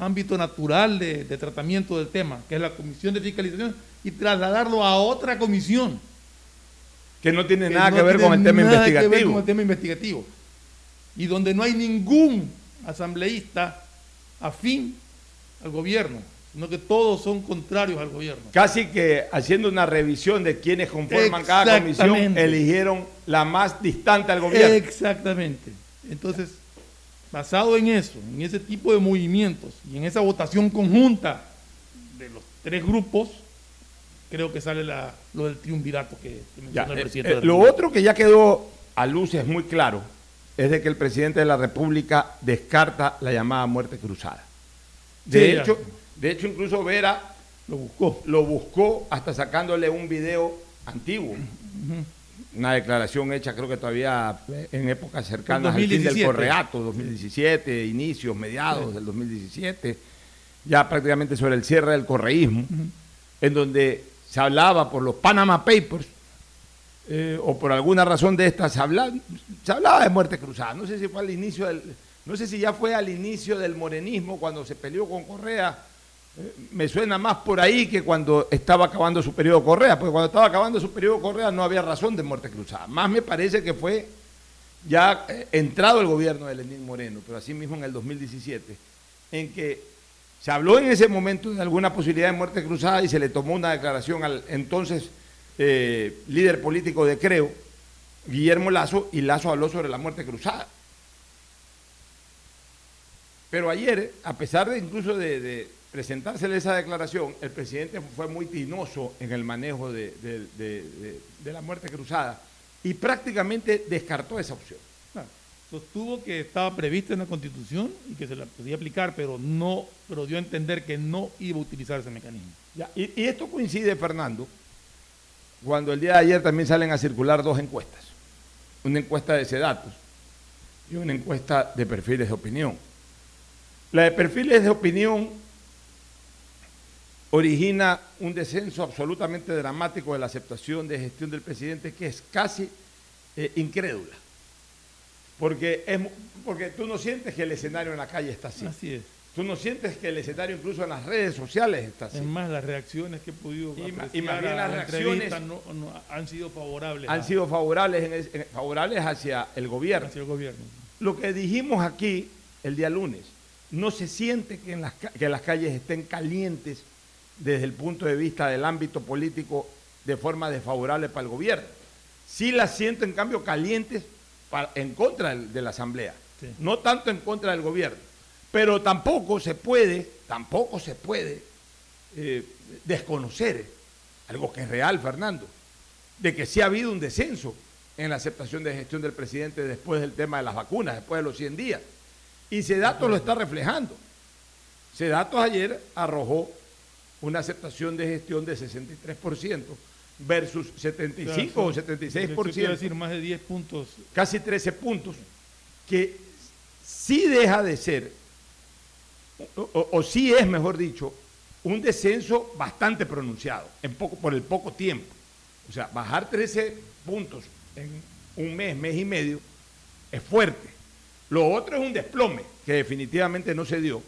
ámbito natural de, de tratamiento del tema, que es la comisión de fiscalización, y trasladarlo a otra comisión. Que no tiene nada que ver con el tema nada que ver con el tema investigativo. Y donde no hay ningún asambleísta afín al gobierno, sino que todos son contrarios al gobierno. Casi que haciendo una revisión de quienes conforman cada comisión, eligieron la más distante al gobierno. Exactamente. Entonces, basado en eso, en ese tipo de movimientos y en esa votación conjunta de los tres grupos, creo que sale la- lo del triunvirato que, que Ya, mencionó el eh, presidente. eh, de la lo otro que ya quedó a luces muy claro es de que el presidente de la República descarta la llamada muerte cruzada. De, Sí, ya. De hecho, incluso Vera lo buscó. lo buscó hasta sacándole un video antiguo. Una declaración hecha creo que todavía en épocas cercanas al fin 2017. del correato, 2017, inicios, mediados del 2017, ya prácticamente sobre el cierre del correísmo, en donde se hablaba por los Panama Papers, eh, o por alguna razón de estas, se hablaba, se hablaba de muerte cruzada. No sé si fue al inicio del, no sé si ya fue al inicio del morenismo cuando se peleó con Correa. Me suena más por ahí que cuando estaba acabando su periodo Correa, porque cuando estaba acabando su periodo Correa no había razón de muerte cruzada. Más me parece que fue ya eh, entrado el gobierno de Lenín Moreno, pero así mismo en el 2017, en que se habló en ese momento de alguna posibilidad de muerte cruzada y se le tomó una declaración al entonces eh, líder político de Creo, Guillermo Lazo, y Lazo habló sobre la muerte cruzada. Pero ayer, a pesar de incluso de presentársele esa declaración, el presidente fue muy tinoso en el manejo de, de- de- de- de la muerte cruzada y prácticamente descartó esa opción. Sostuvo que estaba prevista en la Constitución y que se la podía aplicar, pero no, pero dio a entender que no iba a utilizar ese mecanismo. Ya, y, y esto coincide, Fernando, cuando el día de ayer también salen a circular dos encuestas. Una encuesta de Sedatos y una encuesta de perfiles de opinión. La de perfiles de opinión origina un descenso absolutamente dramático de la aceptación de gestión del presidente que es casi eh, incrédula. Porque, es, porque tú no sientes que el escenario en la calle está así. Así es. Tú no sientes que el escenario incluso en las redes sociales está así. Es más, las reacciones que he podido Y más bien las la reacciones- no- no- han sido favorables. Han a- sido favorables, en el- en- favorables hacia el gobierno. hacia el gobierno. Lo que dijimos aquí el día lunes, no se siente que, en las, que las calles estén calientes desde el punto de vista del ámbito político de forma desfavorable para el gobierno. Sí las siento, en cambio, calientes para- en contra de la Asamblea, Sí. no tanto en contra del gobierno. Pero tampoco se puede, tampoco se puede eh, desconocer algo que es real, Fernando, de que sí ha habido un descenso en la aceptación de gestión del presidente después del tema de las vacunas, después de los 100 días. Y ese dato lo está reflejando. Ese dato ayer arrojó una aceptación de gestión de 63% versus 75 o Eso te iba a 76%, decir más de 10 puntos. casi 13 puntos, que sí deja de ser, o, o- o sí es, mejor dicho, un descenso bastante pronunciado en poco, por el poco tiempo. O sea, bajar 13 puntos en un mes, mes y medio, es fuerte. Lo otro es un desplome que definitivamente no se dio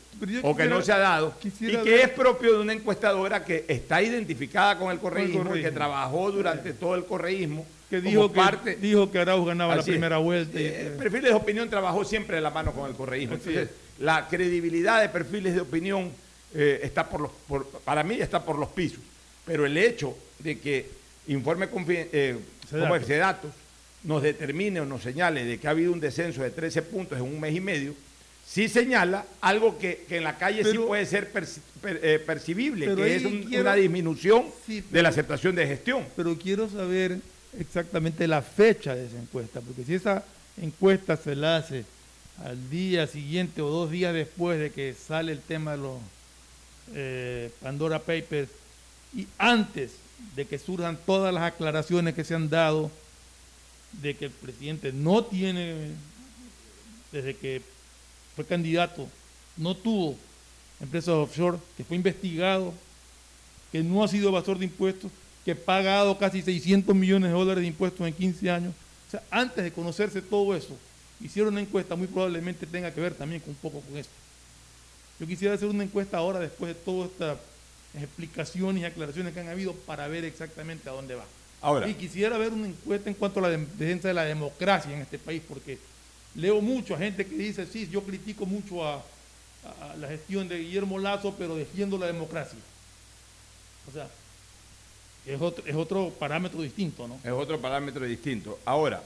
o que no se ha dado y que ver- es propio de una encuestadora que está identificada con el correísmo, y que trabajó durante todo el correísmo Que dijo que, parte dijo que Arauz ganaba la Así primera vuelta. y- eh, perfiles de opinión trabajó siempre de la mano con el correísmo. Entonces, la credibilidad de perfiles de opinión eh, está por los, por- para mí está por los pisos. Pero el hecho de que informe eh, como es, Sedatos nos determine o nos señale de que ha habido un descenso de 13 puntos en un mes y medio, sí señala algo que, que en la calle sí puede ser perci- per- eh, percibible, que es un- quiero- una disminución Sí, de la aceptación de gestión. Pero quiero saber exactamente la fecha de esa encuesta, porque si esa encuesta se la hace al día siguiente o dos días después de que sale el tema de los eh, Pandora Papers y antes de que surjan todas las aclaraciones que se han dado de que el presidente no tiene, desde que fue candidato, no tuvo empresas offshore, que fue investigado, que no ha sido evasor de impuestos, que ha pagado casi 600 millones de dólares de impuestos en 15 años. O sea, antes de conocerse todo eso, hicieron una encuesta, muy probablemente tenga que ver también con un poco con esto. Yo quisiera hacer una encuesta ahora, después de todas estas explicaciones y aclaraciones que han habido, para ver exactamente a dónde va. Ahora. Y quisiera ver una encuesta en cuanto a la de- defensa de la democracia en este país, porque leo mucho a gente que dice, sí, yo critico mucho a, a la gestión de Guillermo Lazo, pero defiendo la democracia. O sea, es otro, es otro parámetro distinto, ¿no? Es otro parámetro distinto. Ahora,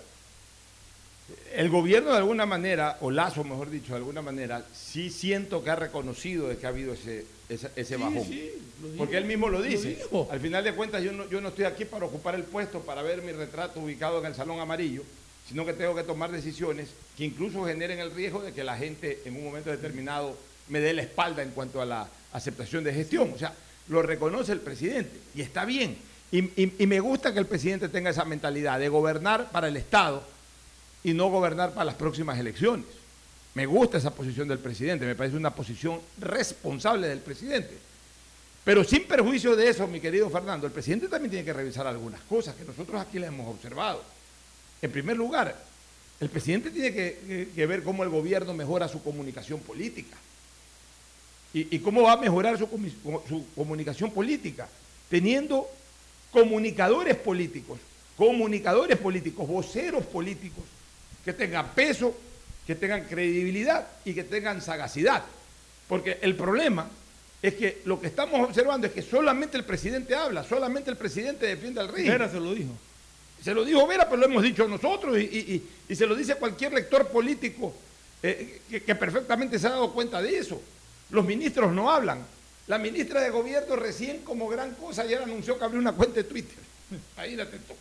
el gobierno de alguna manera, o Lazo mejor dicho, de alguna manera, sí siento que ha reconocido de que ha habido ese, ese, ese Sí, bajón. sí. Porque él mismo lo dice. Al final de cuentas, yo no, yo no estoy aquí para ocupar el puesto, para ver mi retrato ubicado en el Salón Amarillo, sino que tengo que tomar decisiones que incluso generen el riesgo de que la gente en un momento determinado me dé la espalda en cuanto a la aceptación de gestión. O sea, lo reconoce el presidente y está bien. Y, y- y me gusta que el presidente tenga esa mentalidad de gobernar para el Estado y no gobernar para las próximas elecciones. Me gusta esa posición del presidente, me parece una posición responsable del presidente. Pero sin perjuicio de eso, mi querido Fernando, el presidente también tiene que revisar algunas cosas que nosotros aquí le hemos observado. En primer lugar, el presidente tiene que, ver cómo el gobierno mejora su comunicación política. Y, cómo va a mejorar su, su comunicación política, teniendo comunicadores políticos, comunicadores políticos, voceros políticos, que tengan peso, que tengan credibilidad y que tengan sagacidad. Porque el problema es que lo que estamos observando es que solamente el presidente habla, solamente el presidente defiende al régimen. Vera se lo dijo. Se lo dijo Vera, pero lo hemos dicho nosotros y, y- y- y se lo dice cualquier lector político eh, que, que perfectamente se ha dado cuenta de eso. Los ministros no hablan. La ministra de Gobierno recién como gran cosa ayer anunció que abrió una cuenta de Twitter. Ahí la tentó.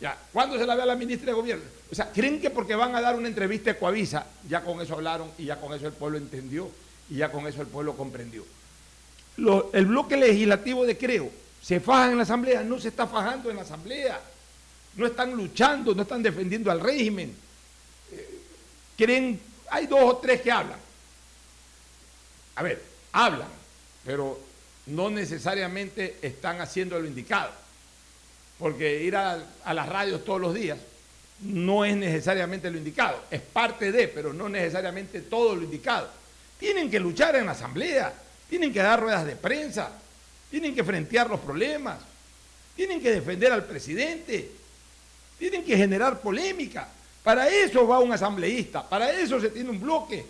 Ya, ¿cuándo se la ve a la ministra de Gobierno? O sea, ¿creen que porque van a dar una entrevista a Coavisa, ya con eso hablaron y ya con eso el pueblo entendió y ya con eso el pueblo comprendió? El bloque legislativo de Creo se faja en la Asamblea, no se está fajando en la Asamblea. No están luchando, no están defendiendo al régimen. Eh, creen, hay dos o tres que hablan. A ver, hablan, pero no necesariamente están haciendo lo indicado. Porque ir a, las radios todos los días no es necesariamente lo indicado. Es parte de, pero no necesariamente todo lo indicado. Tienen que luchar en la asamblea, tienen que dar ruedas de prensa, tienen que frentear los problemas, tienen que defender al presidente, tienen que generar polémica. Para eso va un asambleísta, para eso se tiene un bloque,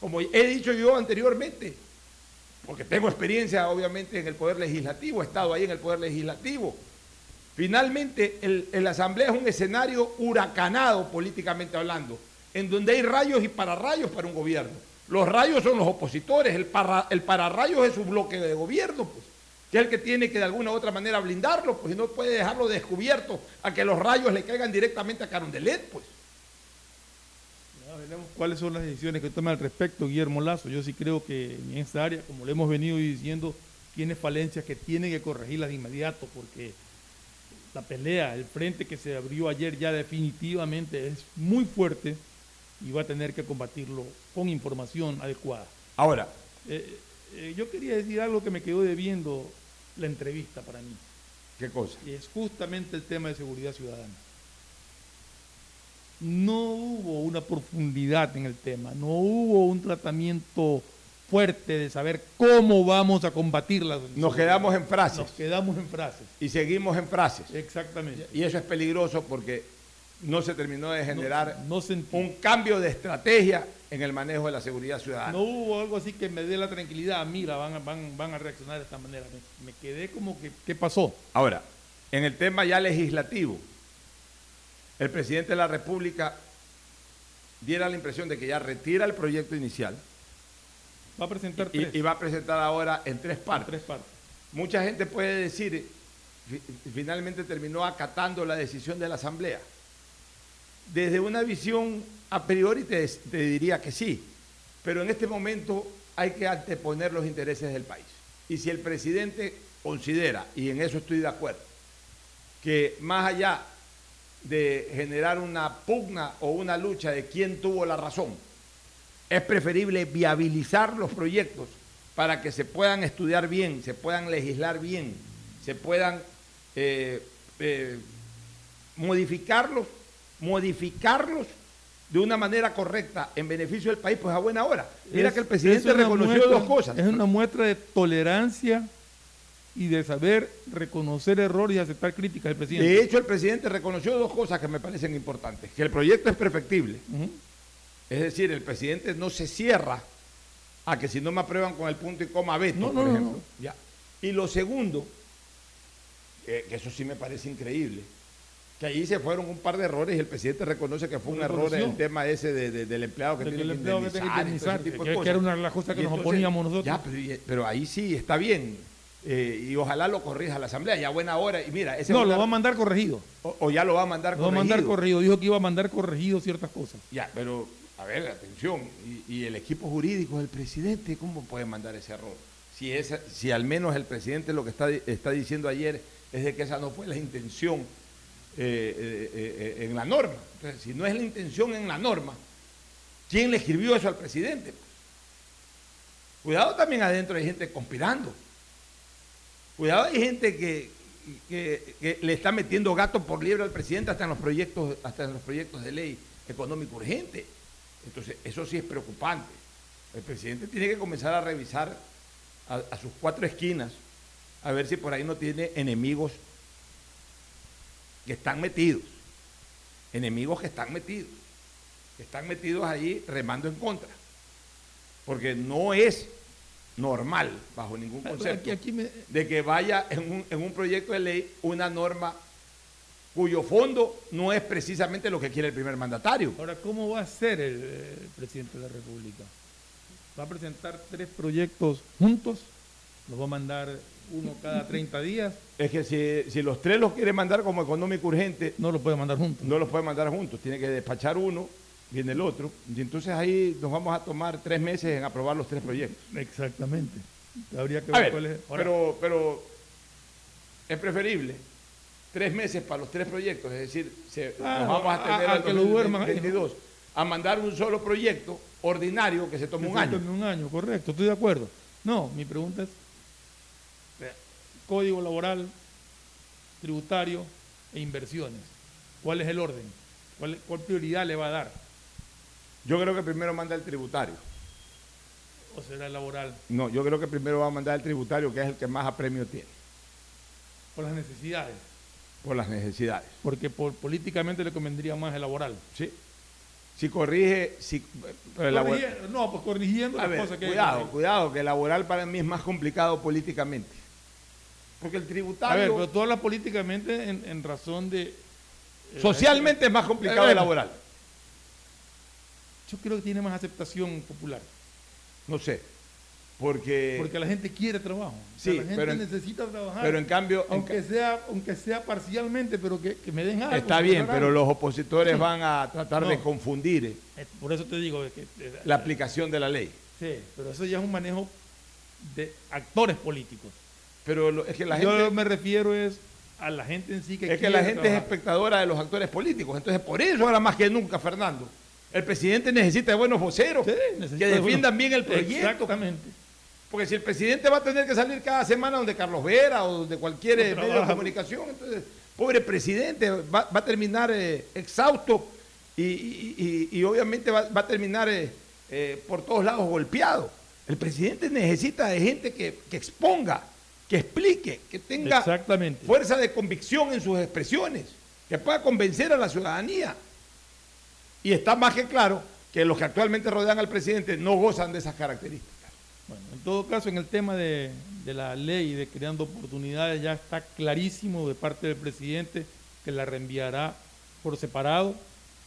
como he dicho yo anteriormente, porque tengo experiencia obviamente en el Poder Legislativo, he estado ahí en el Poder Legislativo. Finalmente, el, el asamblea es un escenario huracanado políticamente hablando, en donde hay rayos y pararrayos para un gobierno. Los rayos son los opositores, el, para, el pararrayos es su bloque de gobierno, pues, que es el que tiene que de alguna u otra manera blindarlo, pues, y no puede dejarlo descubierto a que los rayos le caigan directamente a Carondelet, pues. Veremos cuáles son las decisiones que toma al respecto Guillermo Lazo. Yo sí creo que en esta área, como le hemos venido diciendo, tiene falencias que tiene que corregirlas de inmediato, porque la pelea, el frente que se abrió ayer ya definitivamente es muy fuerte y va a tener que combatirlo con información adecuada. Ahora, Eh, eh, yo quería decir algo que me quedó debiendo la entrevista para mí. ¿qué cosa? Y es justamente el tema de seguridad ciudadana. No hubo una profundidad en el tema, no hubo un tratamiento fuerte de saber cómo vamos a combatir las Nos quedamos en frases. Nos quedamos en frases. Y seguimos en frases. Exactamente. Y eso es peligroso porque no se terminó de generar No un cambio de estrategia en el manejo de la seguridad ciudadana. No hubo algo así que me dé la tranquilidad. Mira, van, a- van, van a reaccionar de esta manera. Me, me quedé como que, ¿qué pasó? Ahora, en el tema ya legislativo, el presidente de la República diera la impresión de que ya retira el proyecto inicial Va a presentar y, tres. y va a presentar ahora en tres partes. tres partes. Mucha gente puede decir, fi- finalmente terminó acatando la decisión de la Asamblea. Desde una visión a priori te, te diría que sí, pero en este momento hay que anteponer los intereses del país. Y si el presidente considera, y en eso estoy de acuerdo, que más allá de generar una pugna o una lucha de quién tuvo la razón, es preferible viabilizar los proyectos para que se puedan estudiar bien, se puedan legislar bien, se puedan eh, eh, modificarlos, modificarlos de una manera correcta en beneficio del país, pues a buena hora. Mira Es- que el presidente reconoció muestra- dos cosas. Es una muestra de tolerancia y de saber reconocer errores y aceptar críticas del presidente. De hecho, el presidente reconoció dos cosas que me parecen importantes. Que el proyecto es perfectible. Es decir, el presidente no se cierra a que si no me aprueban con el punto y coma veto, No, no, por no, ejemplo. no. Ya. Y lo segundo, que, que eso sí me parece increíble, que ahí se fueron un par de errores y el presidente reconoce que fue un error el tema ese de- de- del empleado que De tiene el que empleado que tiene indemnizar, era una de las cosas que nos oponíamos nosotros. Ya, pero, ahí sí está bien. eh, y ojalá lo corrija la asamblea, ya buena hora. Y mira, ese No, lo va a mandar corregido. o, o ya lo va a mandar Lo va a corregido. mandar corregido. Dijo que iba a mandar corregido ciertas cosas. Ya, pero, a ver, atención, y, el equipo jurídico del presidente, ¿cómo puede mandar ese error? Si, esa, si al menos el presidente lo que está, está diciendo ayer es de que esa no fue la intención eh, eh, eh, en la norma. Entonces, si no es la intención en la norma, ¿quién le escribió eso al presidente? Cuidado también adentro hay gente conspirando. Cuidado hay gente que, que- que le está metiendo gato por liebre al presidente hasta en los proyectos, hasta en los proyectos de ley económico urgente. Entonces, eso sí es preocupante. El presidente tiene que comenzar a revisar a, a sus cuatro esquinas, a ver si por ahí no tiene enemigos que están metidos. Enemigos que están metidos. Que están metidos ahí remando en contra. Porque no es normal, bajo ningún concepto, Aquí- aquí me- de que vaya en un, en un proyecto de ley una norma cuyo fondo no es precisamente lo que quiere el primer mandatario. Ahora, ¿cómo va a ser el, eh, presidente de la República? ¿Va a presentar tres proyectos juntos? ¿Los va a mandar uno cada 30 días? Es que si, si los tres los quiere mandar como económico urgente, no los puede mandar juntos. No los puede mandar juntos, tiene que despachar uno, viene el otro, y entonces ahí nos vamos a tomar tres meses en aprobar los tres proyectos. Exactamente. Habría que ver ver, cuál es. Ahora, pero, pero es preferible tres meses para los tres proyectos, es decir, se- Ah, nos vamos a a- tener a al que lo duerman ahí, ¿no? 2022 a mandar un solo proyecto ordinario que se tome un año. un año, correcto, estoy de acuerdo. No, mi pregunta es, vea, código laboral, tributario e inversiones. ¿Cuál es el orden? ¿Cuál, cuál prioridad le va a dar? Yo creo que primero manda el tributario. o será el laboral? No, yo creo que primero va a mandar el tributario, que es el que más apremio tiene. Por las necesidades. Por las necesidades. Porque por, políticamente le convendría más el laboral. Sí. Si corrige, si, no, pues corrigiendo a las ver, cosas que cuidado, cuidado, que el laboral para mí es más complicado políticamente. Porque el tributario... A ver, pero tú hablas políticamente en, en razón de... eh, Socialmente es más complicado Eh, el laboral. Yo creo que tiene más aceptación popular. No sé, porque... Porque la gente quiere trabajo. O sea, Sí, la gente pero en- necesita trabajar. pero en cambio- en Aunque, sea, aunque sea parcialmente, pero que, que me den algo. Está que bien, pero los opositores van a tratar de confundir eh, Eh, Por eso te digo que... eh, la aplicación de la ley. Sí, pero eso ya es un manejo de actores políticos. Pero lo- es que la Yo gente... me refiero es a la gente en sí que Es que la gente es espectadora de los actores políticos. Entonces, por eso ahora más que nunca, Fernando, el presidente necesita de buenos voceros que necesita de defiendan buenos- bien el proyecto. Exactamente. Porque si el presidente va a tener que salir cada semana donde Carlos Vera o donde cualquier eh, No medio de comunicación, entonces, pobre presidente, va, va a terminar eh, exhausto y, y- y- y obviamente va, va a terminar eh, eh, por todos lados golpeado. El presidente necesita de gente que, que exponga, que explique, que tenga Exactamente. fuerza de convicción en sus expresiones, que pueda convencer a la ciudadanía. Y está más que claro que los que actualmente rodean al presidente no gozan de esas características. Bueno, en todo caso, en el tema de, de la ley de creando oportunidades, ya está clarísimo de parte del presidente que la reenviará por separado,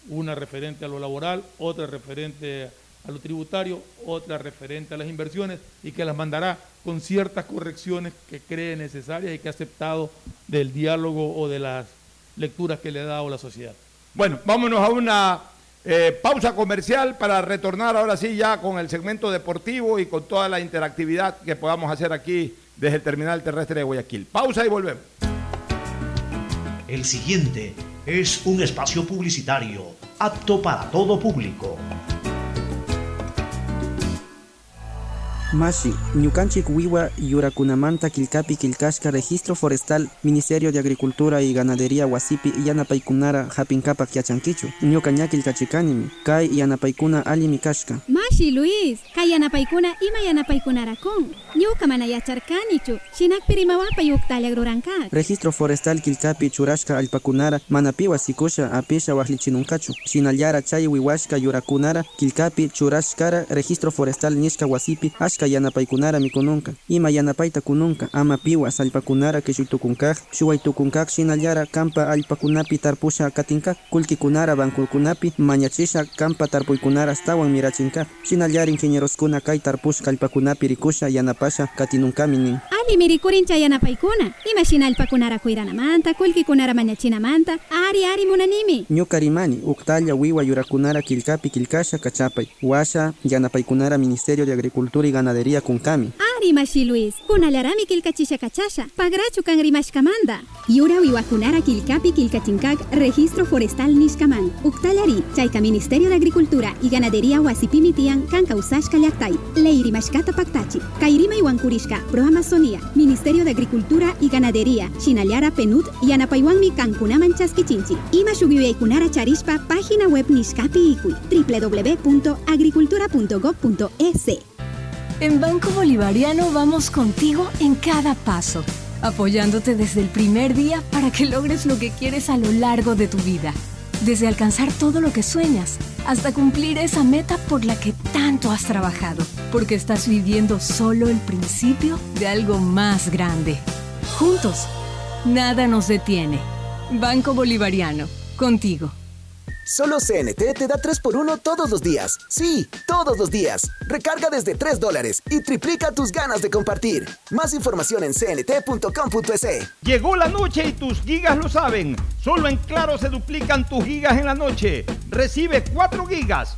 una referente a lo laboral, otra referente a lo tributario, otra referente a las inversiones y que las mandará con ciertas correcciones que cree necesarias y que ha aceptado del diálogo o de las lecturas que le ha dado la sociedad. Bueno, vámonos a una eh, pausa comercial para retornar ahora sí ya con el segmento deportivo y con toda la interactividad que podamos hacer aquí desde el terminal terrestre de Guayaquil. Pausa y volvemos. El siguiente es un espacio publicitario apto para todo público. Mashi, Ñukanchik Wiwa Yurakunamanta Kilkapi Kilkashka Registro Forestal Ministerio de Agricultura y Ganadería Wasipi Yanapaikunara Hapinkapak Yachankichu Ñuka Ñakilkachikanimi Kai Yanapaikuna Alimi Kashka Mashi Luis, kay yanapaykuna ima yanapaykunarakun. Ñuka mana yacharkanichu, shinakpirimawapa yuktalla agruranka. Registro Forestal Kilkapi Churashka Alpakunara Manapiwa Sikusha Apisha Wahlichinunkachu Shinallara Chay Wiwashka Yurakunara Kilkapi Churashkara Registro Forestal Nishka Wasipi Ashka Yanapaikunara Mikununka Ima Yanapaita Kununka Ama Piwa Salpakunara Kishuytukunkaj Shuwaytukunkaj Shinallara Kampa Alpakunapi Tarpusha Katinka Kulkikunara Bankulkunapi Mañachisha Kampa Tarpuykunara Astawan Mirachinka Shinallara Ingenieroskuna Kai Tarpushka Alpakunapi Rikusha Yanapasha Katinunkaminin Ali mirikurin chay yanapaykuna, ima shinalpakunara kuiranamanta, kulkikunara mañachinamanta, ari ari munanimi. Ñuka rimani uktalla wiwa yurakunara kilkapi kilkasha kachapay washa yanapaykunara Ministerio de Agricultura y Ganadería kunkami Luis, kunallarami kilkachisha kachasha, pagrachu kan rimashkamanda. Yura wiwakunara kilkapi kilkachinkak, registro forestal nishkaman. Uktallari, chayka Ministerio de Agricultura y Ganadería wasipimitian kan kausashka llaktay. Leiri mashkata paktachi, kairima iwankurishka, pro Amazonía, Ministerio de Agricultura y Ganadería, Shinallara Penut y Anapaywanmi kankunaman chaskichinchi. Ima shubiwaykunara charishpa, página web nishkapi ikui, www.agricultura.gov.es. En Banco Bolivariano vamos contigo en cada paso, apoyándote desde el primer día para que logres lo que quieres a lo largo de tu vida. Desde alcanzar todo lo que sueñas hasta cumplir esa meta por la que tanto has trabajado, porque estás viviendo solo el principio de algo más grande. Juntos, nada nos detiene. Banco Bolivariano, contigo. Solo CNT te da 3x1 todos los días. Sí, todos los días. Recarga desde 3 dólares y triplica tus ganas de compartir. Más información en cnt.com.es. Llegó la noche y tus gigas lo saben. Solo en Claro se duplican tus gigas en la noche. Recibe 4 gigas,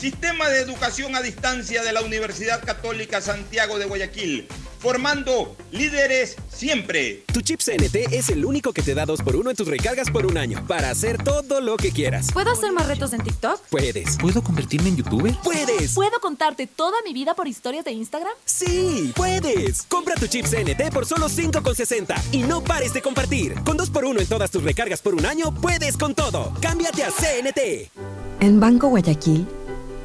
Sistema de educación a distancia de la Universidad Católica Santiago de Guayaquil formando líderes siempre. Tu chip CNT es el único que te da 2x1 en tus recargas por un año para hacer todo lo que quieras. ¿Puedo hacer más retos en TikTok? Puedes. ¿Puedo convertirme en youtuber? ¡Puedes! ¿Puedo contarte toda mi vida por historias de Instagram? ¡Sí! ¡Puedes! Compra tu chip CNT por solo 5,60 y no pares de compartir. Con 2x1 en todas tus recargas por un año, puedes con todo. Cámbiate a CNT. En Banco Guayaquil,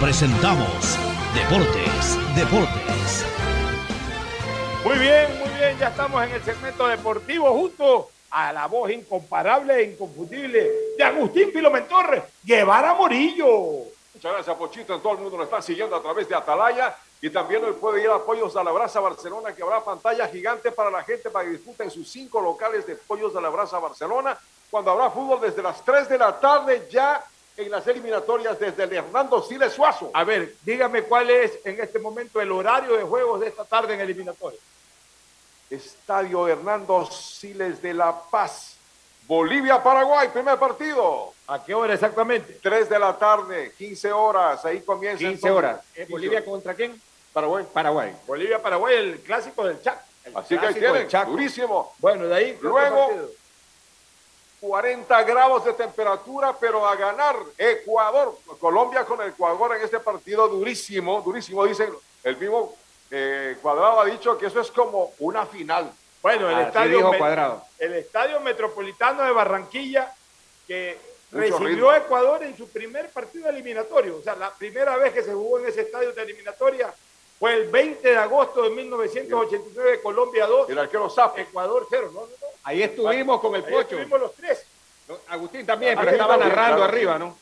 presentamos Deportes, Deportes. Muy bien, muy bien, ya estamos en el segmento deportivo junto a la voz incomparable e inconfundible de Agustín Filomentor, Guevara Morillo. Muchas gracias, Pochito. Todo el mundo lo está siguiendo a través de Atalaya. Y también hoy puede ir a Pollos a la Brasa Barcelona, que habrá pantalla gigante para la gente para que disfruten sus cinco locales de Pollos de la Brasa Barcelona. Cuando habrá fútbol desde las 3 de la tarde ya en las eliminatorias desde el Hernando Siles Suazo. A ver, dígame cuál es en este momento el horario de juegos de esta tarde en eliminatoria. Estadio Hernando Siles de La Paz. Bolivia-Paraguay, primer partido. ¿A qué hora exactamente? 3 de la tarde, 15 horas, ahí comienza. 15 entonces. horas. ¿Eh, 15 ¿Bolivia horas. contra quién? Paraguay. Paraguay. Bolivia-Paraguay, el clásico del Chaco. Así que ahí tienen, durísimo. Bueno, de ahí. ¿qué otro Luego, partido? 40 grados de temperatura, pero a ganar Ecuador, Colombia con Ecuador en este partido durísimo, durísimo, dicen, el mismo eh, Cuadrado ha dicho que eso es como una final. Bueno, el Así estadio, Cuadrado. el estadio metropolitano de Barranquilla que Mucho recibió a Ecuador en su primer partido eliminatorio. O sea, la primera vez que se jugó en ese estadio de eliminatoria fue el 20 de agosto de 1989, Colombia 2. El arquero Zapo. Ecuador 0. No, no, no. Ahí estuvimos con el Ahí Pocho. estuvimos los tres. Agustín también, Ah, pero sí, estaba también, narrando claro, arriba, sí. ¿no?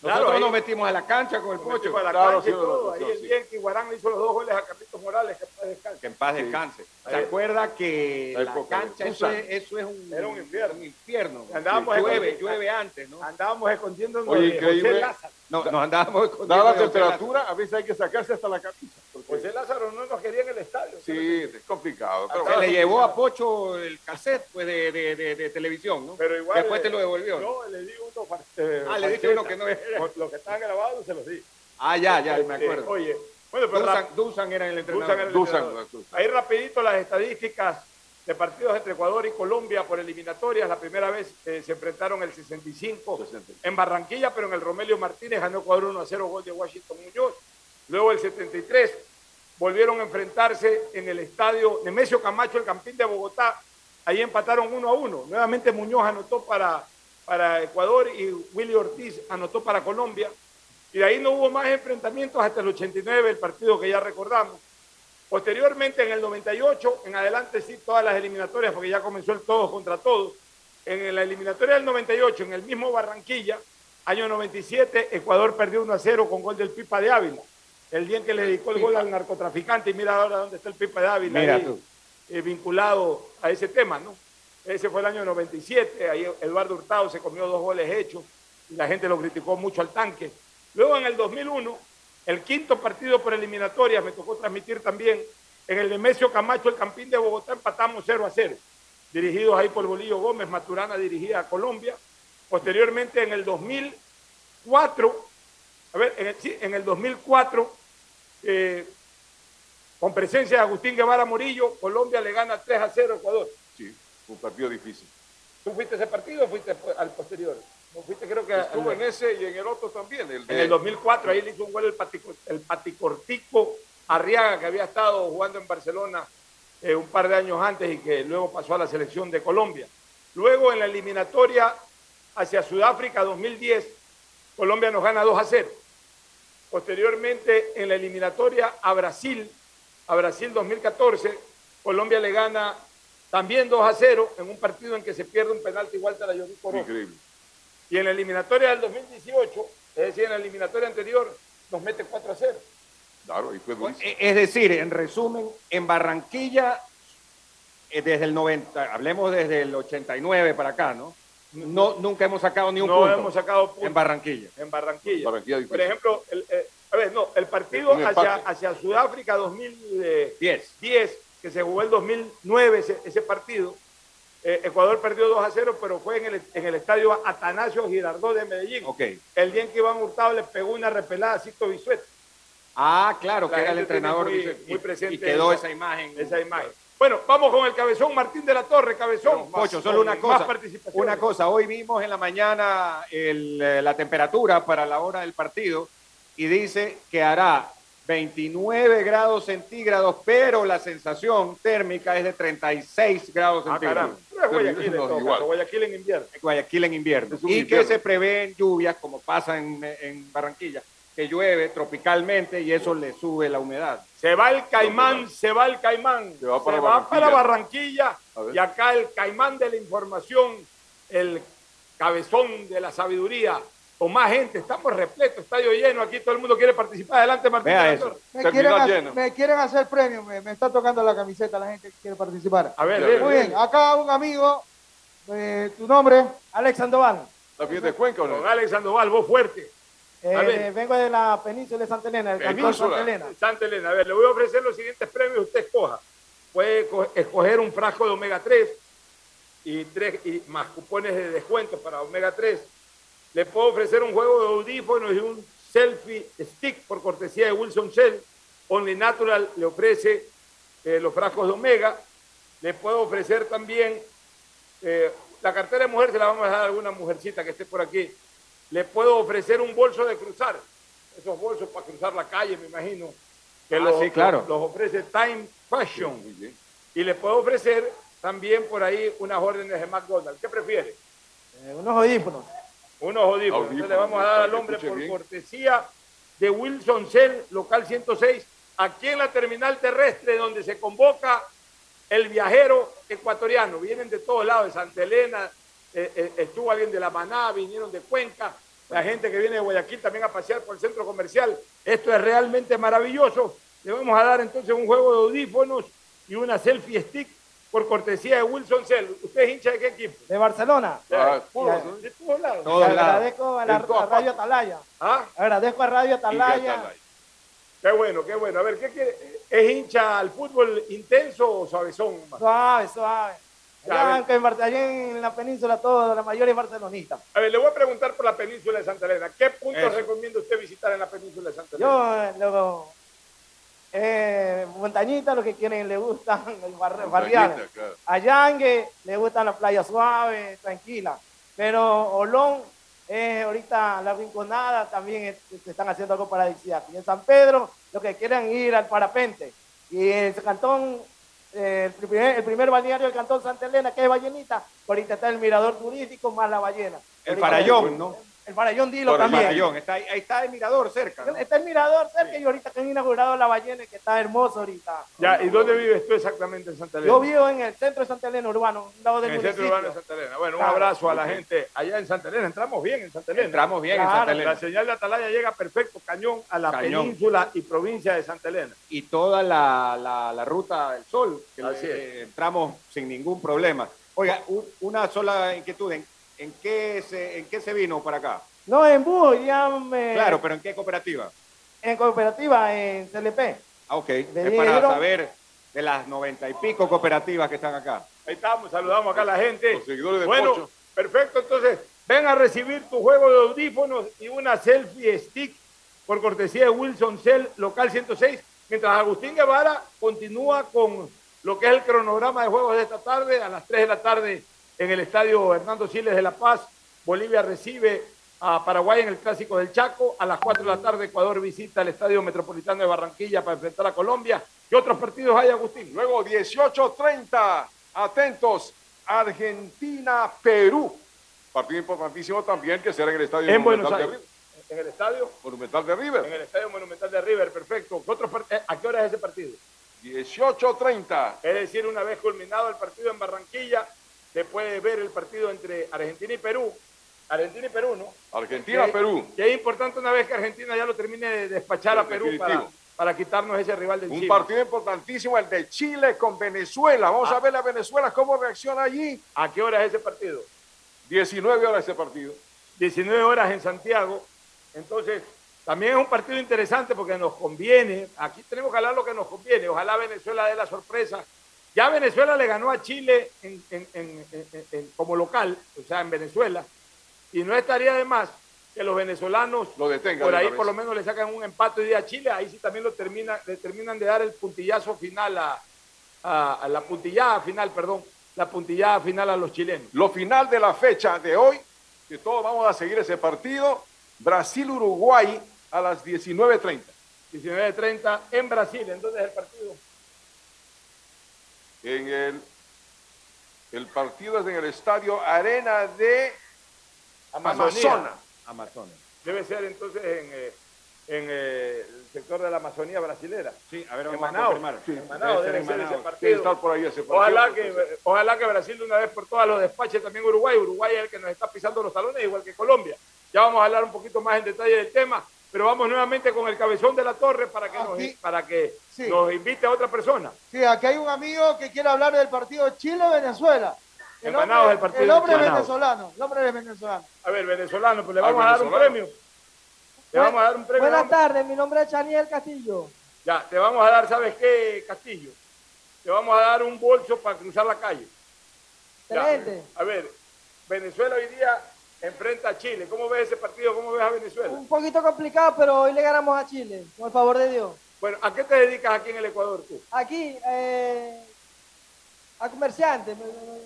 Claro, Nosotros ahí- nos metimos a la cancha con el Pocho. Para la Claro, cancha y sí, todo. sí, Ahí el sí. día en que Guarán le hizo los dos goles a Carlitos Morales, que paz descanse. Que en paz Sí. descanse. ¿Se Ahí- acuerda que La la cancha, eso es, eso es un, Era un infierno. un infierno. Andábamos Sí, llueve, llueve antes, ¿no? Andábamos escondiéndonos Oye, de José increíble. Lázaro. No, nos andábamos escondiendo Dada la temperatura, a veces hay que sacarse hasta la camisa. porque- José Lázaro no nos quería en el estadio. Sí, es complicado. Pero Se le llevó a Pocho el cassette pues, de, de, de, de televisión, ¿no? Pero igual, Después te eh, lo devolvió. ¿no? Le di uno. eh, Ah, le farcheta. uno que no era. Los que estaban grabados se los di. Ah, ya, ya, me Este, acuerdo. Oye, bueno, pero Dusan, Dusan era el entrenador. Dusan era el Dusan, entrenador. Dusan. Ahí rapidito las estadísticas de partidos entre Ecuador y Colombia por eliminatorias. La primera vez eh, se enfrentaron el 65 en Barranquilla, pero en el Romelio Martínez ganó Ecuador 1 a 0 gol de Washington Muñoz. Luego el 73 volvieron a enfrentarse en el estadio Nemesio Camacho, el Campín de Bogotá. Ahí empataron 1 a 1. Nuevamente Muñoz anotó para, para Ecuador y Willy Ortiz anotó para Colombia. Y de ahí no hubo más enfrentamientos hasta el 89, el partido que ya recordamos. Posteriormente, en el 98, en adelante sí, todas las eliminatorias, porque ya comenzó el todos contra todos. En la eliminatoria del 98, en el mismo Barranquilla, año 97, Ecuador perdió 1 a 0 con gol del Pipa de Ávila. El día en que le dedicó el gol al narcotraficante, y mira ahora dónde está el Pipa de Ávila, Mira ahí, tú. eh, vinculado a ese tema, ¿no? Ese fue el año 97, ahí Eduardo Hurtado se comió dos goles hechos y la gente lo criticó mucho al tanque. Luego en el 2001, el quinto partido por eliminatorias, me tocó transmitir también, en el Nemesio Camacho, el Campín de Bogotá, empatamos 0 a 0, dirigidos ahí por Bolillo Gómez, Maturana dirigía a Colombia. Posteriormente, en el 2004, a ver, en el, sí, en el 2004, eh, con presencia de Agustín Guevara Morillo, Colombia le gana 3 a 0 a Ecuador. Sí, un partido difícil. ¿Tú fuiste a ese partido o fuiste al posterior? No fuiste, creo que Estuvo en ese y en el otro también. El en el 2004, ahí le hizo un gol el, patico- el paticortico Arriaga, que había estado jugando en Barcelona eh, un par de años antes y que luego pasó a la selección de Colombia. Luego, en la eliminatoria hacia Sudáfrica 2010, Colombia nos gana 2 a 0. Posteriormente, en la eliminatoria a Brasil, a Brasil 2014, Colombia le gana también 2 a 0 en un partido en que se pierde un penalti igual a la Rojo. Increíble. Y en la eliminatoria del 2018, es decir, en la eliminatoria anterior, nos mete 4 a 0. Claro, y fue durísimo. Eh, Es decir, en resumen, en Barranquilla, eh, desde el 90, hablemos desde el 89 para acá, ¿no? No, nunca hemos sacado ni un no punto. hemos sacado puntos En Barranquilla. En Barranquilla. Barranquilla. Por ejemplo, el, eh, a ver, no, el partido hacia, hacia Sudáfrica 2010, que se jugó el 2009 ese, ese partido, eh, Ecuador perdió 2 a 0, pero fue en el, en el estadio Atanasio Girardot de Medellín. Ok. El día en que Iván Hurtado le pegó una repelada a Cito Bisuet. Ah, claro, La que era el entrenador. muy- presente y quedó esa- esa imagen. Esa imagen. Bueno, vamos con el cabezón Martín de la Torre, cabezón. Pocho, Más- solo una cosa. Una cosa, hoy vimos en la mañana el, eh, la temperatura para la hora del partido y dice que hará 29 grados centígrados, pero la sensación térmica es de 36 grados Ah, centígrados. Pero Guayaquil, en caso, Guayaquil en invierno. Guayaquil en invierno. Y invierno. que se prevén lluvias, como pasa en, en Barranquilla, que llueve tropicalmente y eso le sube la humedad. Se va el caimán, se va el caimán. Se va para para Barranquilla. Barranquilla. A ver. Y acá el caimán de la información, el cabezón de la sabiduría. Con más gente, estamos repletos, estadio lleno, aquí todo el mundo quiere participar. Adelante, Martín. Me quieren, hacer, me quieren hacer premio, me, me está tocando la camiseta la gente que quiere participar. A ver, Muy bien, bien, bien. acá un amigo, eh, tu nombre, Alex Sandoval. ¿También de Cuenca o no? Con Alex Sandoval, vos fuerte. Eh, vengo de la península de Santa Elena, del cantón. Santa Elena. Santa Elena. A ver, le voy a ofrecer los siguientes premios, usted escoja. Puede co- escoger un frasco de omega 3 y, tres, y más cupones de descuento para omega 3. Le puedo ofrecer un juego de audífonos y un selfie stick por cortesía de Wilson Shell. Only Natural le ofrece eh, los frascos de omega. Le puedo ofrecer también eh, la cartera de mujer se la vamos a dar a alguna mujercita que esté por aquí. Le puedo ofrecer un bolso de cruzar. Esos bolsos para cruzar la calle, me imagino. Que Ah, los, sí, claro. los ofrece Time Fashion. Y le puedo ofrecer también por ahí unas órdenes de McDonald's. ¿Qué prefiere? Eh, unos audífonos. Unos audífonos. Entonces le vamos a dar al hombre por cortesía de Wilson Cell, local 106, aquí en la terminal terrestre donde se convoca el viajero ecuatoriano. Vienen de todos lados, de Santa Elena, eh, eh, estuvo alguien de La Maná, vinieron de Cuenca, la gente que viene de Guayaquil también a pasear por el centro comercial. Esto es realmente maravilloso. Le vamos a dar entonces un juego de audífonos y una selfie stick por cortesía de Wilson Cell. ¿Usted es hincha de qué equipo? De Barcelona. Ah, Ya. de todos lados. Le agradezco a, la, a Radio Atalaya. ¿Ah? Agradezco a Radio Atalaya. Qué bueno, qué bueno. A ver, ¿qué quiere? ¿Es hincha al fútbol intenso o suavezón? Suave, suave. Allá, en, allá en la península todo, la mayoría es barcelonista. A ver, le voy a preguntar por la península de Santa Elena. ¿Qué puntos recomienda usted visitar en la península de Santa Elena? Yo, eh, luego, eh, montañita, lo que quieren, le gustan el bar, barrial. claro. A Yangue le gustan las playas suaves, tranquilas. Pero Olón, eh, ahorita la rinconada también es- se están haciendo algo paradisíaco. Y en San Pedro, lo que quieren ir al parapente. Y el cantón, eh, el, primer, el primer balneario del cantón Santa Elena, que es ballenita, ahorita está el mirador turístico más la ballena. El Ahorita- Farallón, ¿no? El Farallón Dilo Por el también. Farallón, está ahí, ahí está el mirador cerca. ¿no? Está el mirador cerca y ahorita que han inaugurado la ballena que está hermoso ahorita. Ya, ¿y dónde vives tú exactamente en Santa Elena? Yo vivo en el centro de Santa Elena urbano, un lado del en el centro municipio. urbano de Santa Elena. Bueno, un Claro. abrazo a la gente allá en Santa Elena. Entramos bien en Santa Elena. Entramos bien en Santa Elena. La señal de Atalaya llega perfecto, cañón, a la Cañón. península y provincia de Santa Elena. Y toda la, la- la ruta del sol, que Así le- es. eh, entramos sin ningún problema. Oiga, un- una sola inquietud, ¿en, en qué se, ¿en qué se vino para acá? No, en bus, ya me- Claro, pero ¿en qué cooperativa? en cooperativa, en CLP. Ah, ok. Es para saber de las noventa y pico cooperativas que están acá. Ahí estamos, saludamos acá a la gente. Los seguidores de bueno, Pocho. perfecto, entonces ven a recibir tu juego de audífonos y una selfie stick por cortesía de Wilson Cell, local 106, mientras Agustín Guevara continúa con lo que es el cronograma de juegos de esta tarde, a las 3 de la tarde en el estadio Hernando Siles de La Paz, Bolivia recibe a Paraguay en el Clásico del Chaco, a las 4 de la tarde Ecuador visita el Estadio Metropolitano de Barranquilla para enfrentar a Colombia. ¿Qué otros partidos hay, Agustín? Luego 18.30, atentos, Argentina-Perú. Partido importantísimo también que será en el Estadio En Buenos Monumental de Aires. En el estadio. River. Monumental de River. En el Estadio Monumental de River, perfecto. ¿Qué eh, ¿A qué hora es ese partido? 18.30. Es decir, una vez culminado el partido en Barranquilla, se puede ver el partido entre Argentina y Perú. Argentina y Perú, ¿no? Argentina-Perú. Que es importante una vez que Argentina ya lo termine de despachar a Perú para, para quitarnos ese rival del Un Chile. partido importantísimo, el de Chile con Venezuela. Vamos Ah. a ver a Venezuela cómo reacciona allí. ¿A qué hora es ese partido? 19 horas ese partido. 19 horas en Santiago. Entonces, también es un partido interesante porque nos conviene. Aquí tenemos que hablar lo que nos conviene. Ojalá Venezuela dé la sorpresa. Ya Venezuela le ganó a Chile en- en- en- como local, o sea, en Venezuela. Y no estaría de más que los venezolanos Lo detengan por ahí por lo menos le sacan un empate día a Chile. Ahí sí también lo termina, le terminan de dar el puntillazo final a, a- a la puntillada final, perdón, la puntillada final a los chilenos. Lo final de la fecha de hoy, que todos vamos a seguir ese partido, Brasil-Uruguay a las 19.30. 19.30 en Brasil. Entonces el partido. En el, el partido es en el estadio Arena de Amazonía. Amazonas. Amazonas. Debe ser entonces en, eh, en eh, el sector de la Amazonía brasilera. Sí, a ver, en vamos a Manao. confirmar. En Debe ser debe en ser ese partido. estar por ahí ese partido. Ojalá que, ojalá que Brasil de una vez por todas lo despache también Uruguay. Uruguay es el que nos está pisando los talones, igual que Colombia. Ya vamos a hablar un poquito más en detalle del tema, pero vamos nuevamente con el cabezón de la torre para que, nos, para que Sí. nos invite a otra persona. Sí, aquí hay un amigo que quiere hablar del partido Chile-Venezuela. El Manaos hombre, el partido el hombre venezolano, el hombre es venezolano. A ver, venezolano, pues le Al vamos a dar un premio. Le vamos a dar un premio. Buenas tardes, mi nombre es Chaniel Castillo. Ya, te vamos a dar, ¿sabes qué, Castillo? Te vamos a dar un bolso para cruzar la calle. Ya, Excelente. A ver, Venezuela hoy día enfrenta a Chile. ¿Cómo ves ese partido? ¿Cómo ves a Venezuela? Un poquito complicado, pero hoy le ganamos a Chile, con el favor de Dios. Bueno, ¿a qué te dedicas aquí en el Ecuador tú? Aquí, eh, a comerciante.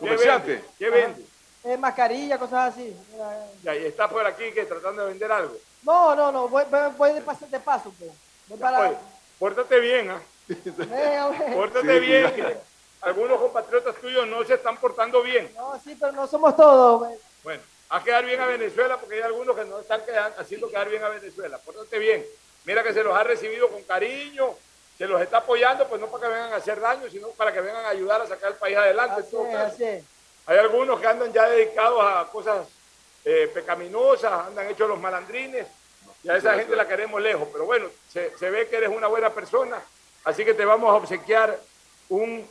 ¿Qué vende? ¿Qué vende? eh, mascarilla, cosas así. Mira, eh. Y ahí está por aquí que tratando de vender algo. No, no, no, voy, voy, de, paso, de paso. Pues. Voy para... Oye, pórtate bien, ¿ah? Güey. Pórtate bien. que Algunos compatriotas tuyos no se están portando bien. No, sí, pero no somos todos. güey. Bueno, a quedar bien a Venezuela porque hay algunos que no están quedan- haciendo quedar bien a Venezuela. Pórtate bien. Mira que se los ha recibido con cariño, se los está apoyando, pues no para que vengan a hacer daño, sino para que vengan a ayudar a sacar el país adelante. en Así todo es, caso. así es. Hay algunos que andan ya dedicados a cosas eh, pecaminosas, andan hechos los malandrines, y a esa gente la queremos lejos. Pero bueno, se, se ve que eres una buena persona, así que te vamos a obsequiar un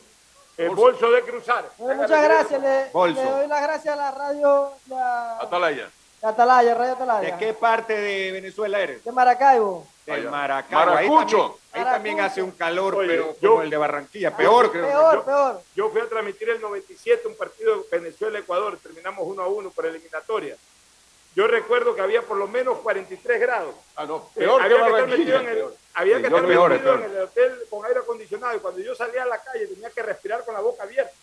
eh, bolso. de cruzar. Bueno, muchas gracias. Le, Bolso. le doy las gracias a la radio la, Atalaya. de Atalaya, Radio Atalaya. ¿De qué parte de Venezuela eres? De Maracaibo. Del Maracaibo. Ahí Maracucho. también, ahí también Maracucho. hace un calor, Oye, pero yo- como el de Barranquilla. Peor, creo. Peor, Yo- peor. Yo fui a transmitir el 97, un partido Venezuela-Ecuador, terminamos uno a uno por eliminatoria. Yo recuerdo que había por lo menos 43 grados. Ah, no, Eh, peor que había que estar metido en el, había que Sí, estar no, metido en el hotel con aire acondicionado y cuando yo salía a la calle tenía que respirar con la boca abierta. No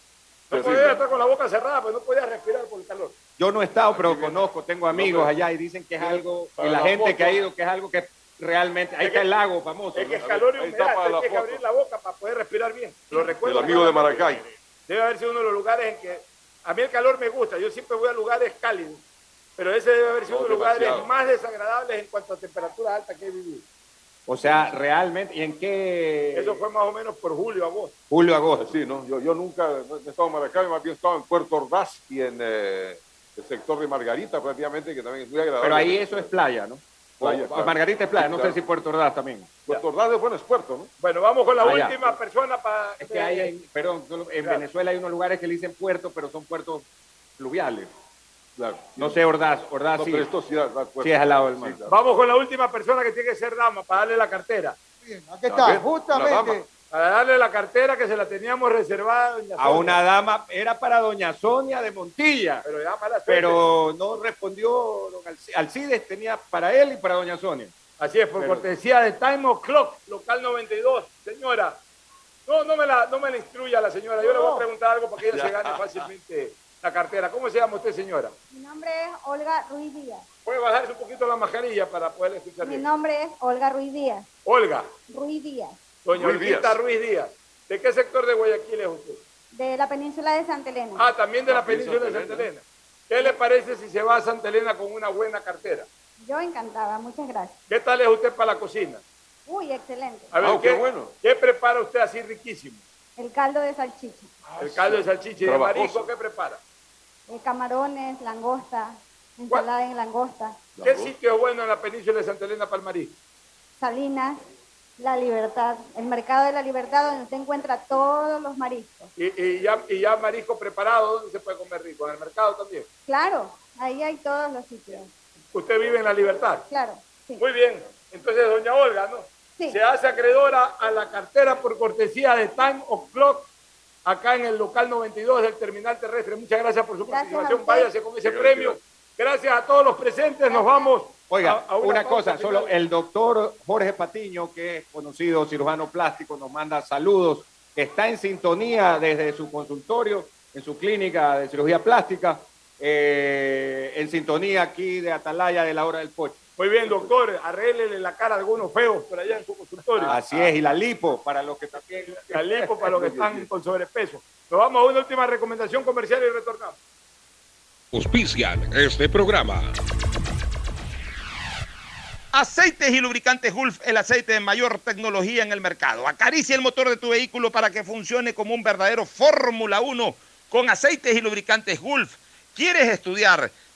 Pero sí, podía pero- estar con la boca cerrada, pues no podía respirar por el calor. Yo no he estado, pero conozco, tengo amigos allá y dicen que es algo, y la la gente foto. que ha ido, que es algo que realmente, ahí Es está que- el lago famoso. Es que ¿no? es calor y humedad, hay que abrir la boca para poder respirar bien. Lo El recuerdo. amigo de Maracay. Debe haber sido uno de los lugares en que a mí el calor me gusta. Yo siempre voy a lugares cálidos, pero ese debe haber sido No, uno de los lugares demasiado. más desagradables en cuanto a temperatura alta que he vivido. O sea, realmente, ¿y en qué? Eso fue más o menos por julio, agosto. Julio, agosto. Sí, no, yo, yo nunca he estado en Maracay, más bien he estado en Puerto Ordaz y en eh, el sector de Margarita, prácticamente, que también es muy agradable. Pero ahí eso es playa, ¿no? Playa, claro. Margarita es playa, no Claro. sé si Puerto Ordaz también. Puerto Ordaz, bueno, es puerto, ¿no? Bueno, vamos con la última persona para... Es que hay, en- perdón, en Claro. Venezuela hay unos lugares que le dicen puerto, pero son puertos fluviales. Claro. No sé, Ordaz, Ordaz No, sí. pero esto sí da- da puerto. Sí, es al lado del Sí, mar. claro. Vamos con la última persona que tiene que ser dama para darle la cartera. Aquí A está, justamente. Para darle la cartera que se la teníamos reservada a doña A una dama, era para doña Sonia de Montilla, Pero ya mala pero no respondió don Alci- Alcides, tenía para él y para doña Sonia. Así es, por Pero- cortesía de Time of Clock, local 92. Señora, no, no, me la, no me la instruya la señora. Yo le voy a preguntar algo para que ella se gane fácilmente la cartera. ¿Cómo se llama usted, señora? Mi nombre es Olga Ruiz Díaz. Puede bajarse un poquito la mascarilla para poder escuchar Mi bien. nombre es Olga Ruiz Díaz. Olga, Ruiz Díaz. doña Ruiz Díaz. Ruiz Díaz. ¿De qué sector de Guayaquil es usted? De la península de Santa Elena. Ah, también de la península de Santa Elena. ¿Qué le parece si se va a Santa Elena con una buena cartera? Yo encantada, muchas gracias. ¿Qué tal es usted para la cocina? Uy, excelente. A ver, Ah, qué ¿qué, bueno. ¿qué prepara usted así riquísimo? El caldo de salchicha. El caldo de salchicha y de marisco, ¿qué prepara? Eh, camarones, langosta, ensalada en langosta, ¿Qué sitio es bueno en la península de Santa Elena marisco? salinas, la libertad. El mercado de la libertad donde usted encuentra todos los mariscos. Y, y ya, y ya marisco preparado, ¿dónde se puede comer rico? ¿En el mercado también? Claro, ahí hay todos los sitios. Usted vive en la libertad. Claro, sí. Muy bien. Entonces, doña Olga, ¿no? Sí. Se hace acreedora a la cartera por cortesía de Time of Clock acá en el local 92 del terminal terrestre. Muchas gracias por su Gracias participación. Váyase con ese Gracias. premio. Gracias a todos los presentes. Nos vamos. Oiga, a- a una, cosa, final. solo el doctor Jorge Patiño, que es conocido cirujano plástico, nos manda saludos, está en sintonía desde su consultorio, en su clínica de cirugía plástica, eh, en sintonía aquí de Atalaya de la hora del pocho. Muy bien, doctor. Arréglele la cara a algunos feos por allá en su consultorio. Así es, y la lipo, para los que también... La lipo para los que están con sobrepeso. Nos vamos a una última recomendación comercial y retornamos. Auspician este programa. Aceites y lubricantes Gulf, el aceite de mayor tecnología en el mercado. Acaricia el motor de tu vehículo para que funcione como un verdadero Fórmula 1 con aceites y lubricantes Gulf. ¿Quieres estudiar,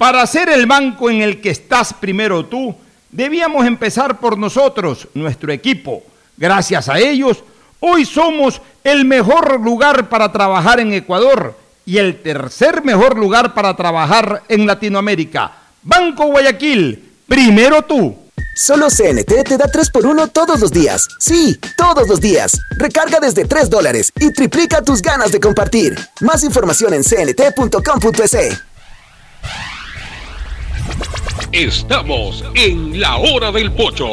Para ser el banco en el que estás primero tú, debíamos empezar por nosotros, nuestro equipo. Gracias a ellos, hoy somos el mejor lugar para trabajar en Ecuador y el tercer mejor lugar para trabajar en Latinoamérica. Banco Guayaquil, primero tú. Solo CNT te da 3x1 todos los días. Sí, todos los días. Recarga desde 3 dólares y triplica tus ganas de compartir. Más información en cnt.com.es. Estamos en la hora del pocho.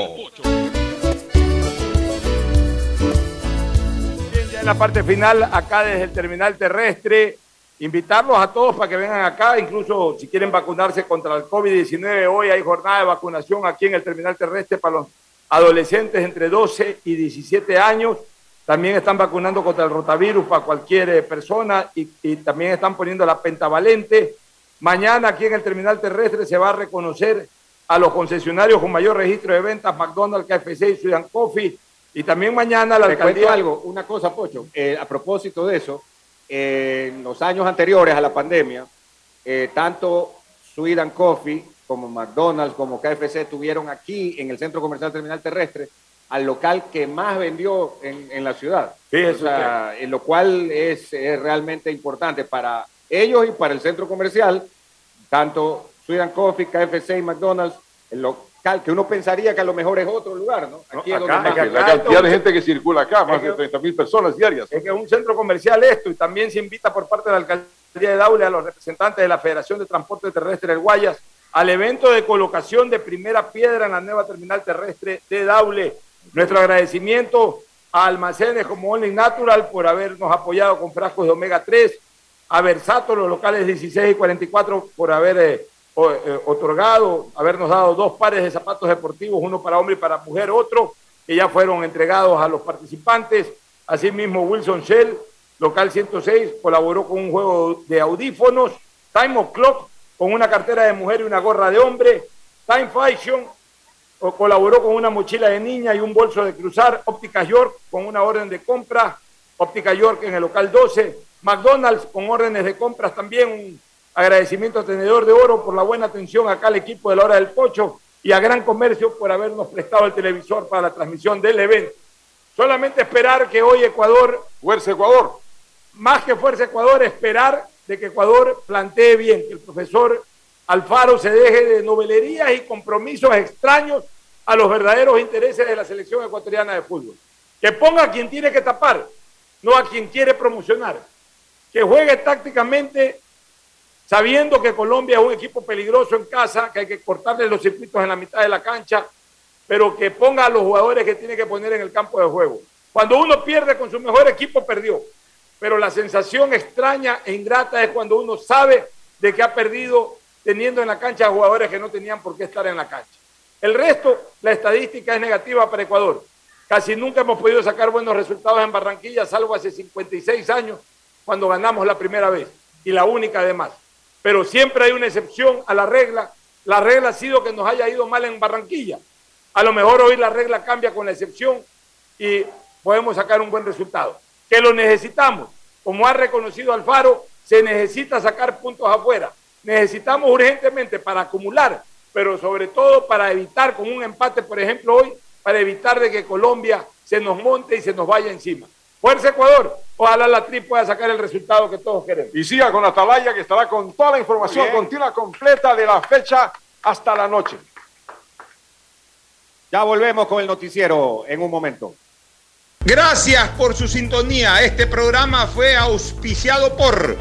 Bien, ya en la parte final, acá desde el terminal terrestre, invitarlos a todos para que vengan acá, incluso si quieren vacunarse contra el COVID-19, hoy hay jornada de vacunación aquí en el terminal terrestre para los adolescentes entre 12 y 17 años. También están vacunando contra el rotavirus para cualquier eh, persona y, y también están poniendo la pentavalente. Mañana aquí en el terminal terrestre se va a reconocer a los concesionarios con mayor registro de ventas, McDonald's, KFC y Sudan Coffee. Y también mañana la Te alcaldía... algo, una cosa, Pocho. Eh, a propósito de eso, eh, en los años anteriores a la pandemia, eh, tanto Sweet Coffee como McDonald's como KFC tuvieron aquí en el Centro Comercial Terminal Terrestre al local que más vendió en, en la ciudad. Sí, O sea, eh, lo cual es, es realmente importante para ellos y para el centro comercial, tanto Sweet Coffee, KFC y McDonald's, el local que uno pensaría que a lo mejor es otro lugar, ¿no? Aquí es donde acá, La cantidad de gente que circula acá, más de que- 30 mil personas diarias. Es que es un centro comercial esto y también se invita por parte de la alcaldía de Daule a los representantes de la Federación de Transporte Terrestre del Guayas al evento de colocación de primera piedra en la nueva terminal terrestre de Daule. Nuestro agradecimiento a almacenes como Only Natural por habernos apoyado con frascos de omega 3, a Versato, los locales 16 y 44 por haber eh, eh, otorgado, habernos dado dos pares de zapatos deportivos, uno para hombre y para mujer, otro, que ya fueron entregados a los participantes. Asimismo, Wilson Shell, local 106, colaboró con un juego de audífonos. Time of Clock, con una cartera de mujer y una gorra de hombre. Time Fashion, colaboró con una mochila de niña y un bolso de cruzar. Óptica York, con una orden de compra. Óptica York en el local 12. McDonald's, con órdenes de compras también. Un agradecimiento a Tenedor de Oro por la buena atención acá al equipo de la Hora del Pocho y a Gran Comercio por habernos prestado el televisor para la transmisión del evento. Solamente esperar que hoy Ecuador... Fuerza Ecuador. Más que Fuerza Ecuador, esperar de que Ecuador plantee bien, que el profesor Alfaro se deje de novelerías y compromisos extraños a los verdaderos intereses de la selección ecuatoriana de fútbol. Que ponga a quien tiene que tapar, no a quien quiere promocionar. Que juegue tácticamente sabiendo que Colombia es un equipo peligroso en casa, que hay que cortarle los circuitos en la mitad de la cancha, pero que ponga a los jugadores que tiene que poner en el campo de juego. Cuando uno pierde con su mejor equipo, perdió. Pero la sensación extraña e ingrata es cuando uno sabe de que ha perdido teniendo en la cancha jugadores que no tenían por qué estar en la cancha. El resto, la estadística es negativa para Ecuador. Casi nunca hemos podido sacar buenos resultados en Barranquilla, salvo hace 56 años, cuando ganamos la primera vez, y la única además. Pero siempre hay una excepción a la regla. La regla ha sido que nos haya ido mal en Barranquilla. A lo mejor hoy la regla cambia con la excepción y podemos sacar un buen resultado. Que lo necesitamos. Como ha reconocido Alfaro, se necesita sacar puntos afuera. Necesitamos urgentemente para acumular, pero sobre todo para evitar con un empate, por ejemplo, hoy, para evitar de que Colombia se nos monte y se nos vaya encima. Fuerza Ecuador, ojalá la TRI pueda sacar el resultado que todos queremos. Y siga con Atalaya que estará con toda la información continua completa de la fecha hasta la noche. Ya volvemos con el noticiero en un momento. Gracias por su sintonía. Este programa fue auspiciado por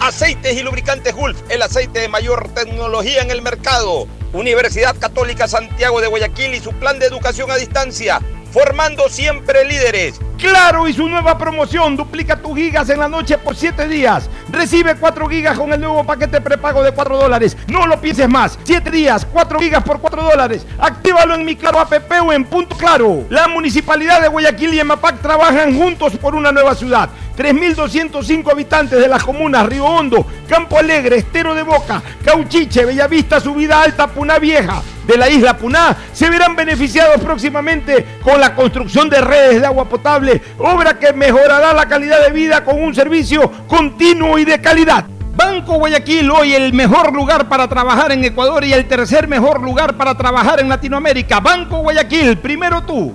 Aceites y Lubricantes Gulf, el aceite de mayor tecnología en el mercado. Universidad Católica Santiago de Guayaquil y su plan de educación a distancia, formando siempre líderes. Claro y su nueva promoción, duplica tus gigas en la noche por 7 días. Recibe 4 gigas con el nuevo paquete prepago de 4 dólares. No lo pienses más. 7 días, 4 gigas por 4 dólares. Actívalo en mi Claro app o en Punto Claro. La Municipalidad de Guayaquil y EMAPAC trabajan juntos por una nueva ciudad. 3.205 habitantes de las comunas Río Hondo, Campo Alegre, Estero de Boca, Cauchiche, Bellavista, Subida Alta, Puná Vieja, de la isla Puná, se verán beneficiados próximamente con la construcción de redes de agua potable, obra que mejorará la calidad de vida con un servicio continuo y de calidad. Banco Guayaquil, hoy el mejor lugar para trabajar en Ecuador y el tercer mejor lugar para trabajar en Latinoamérica. Banco Guayaquil, primero tú.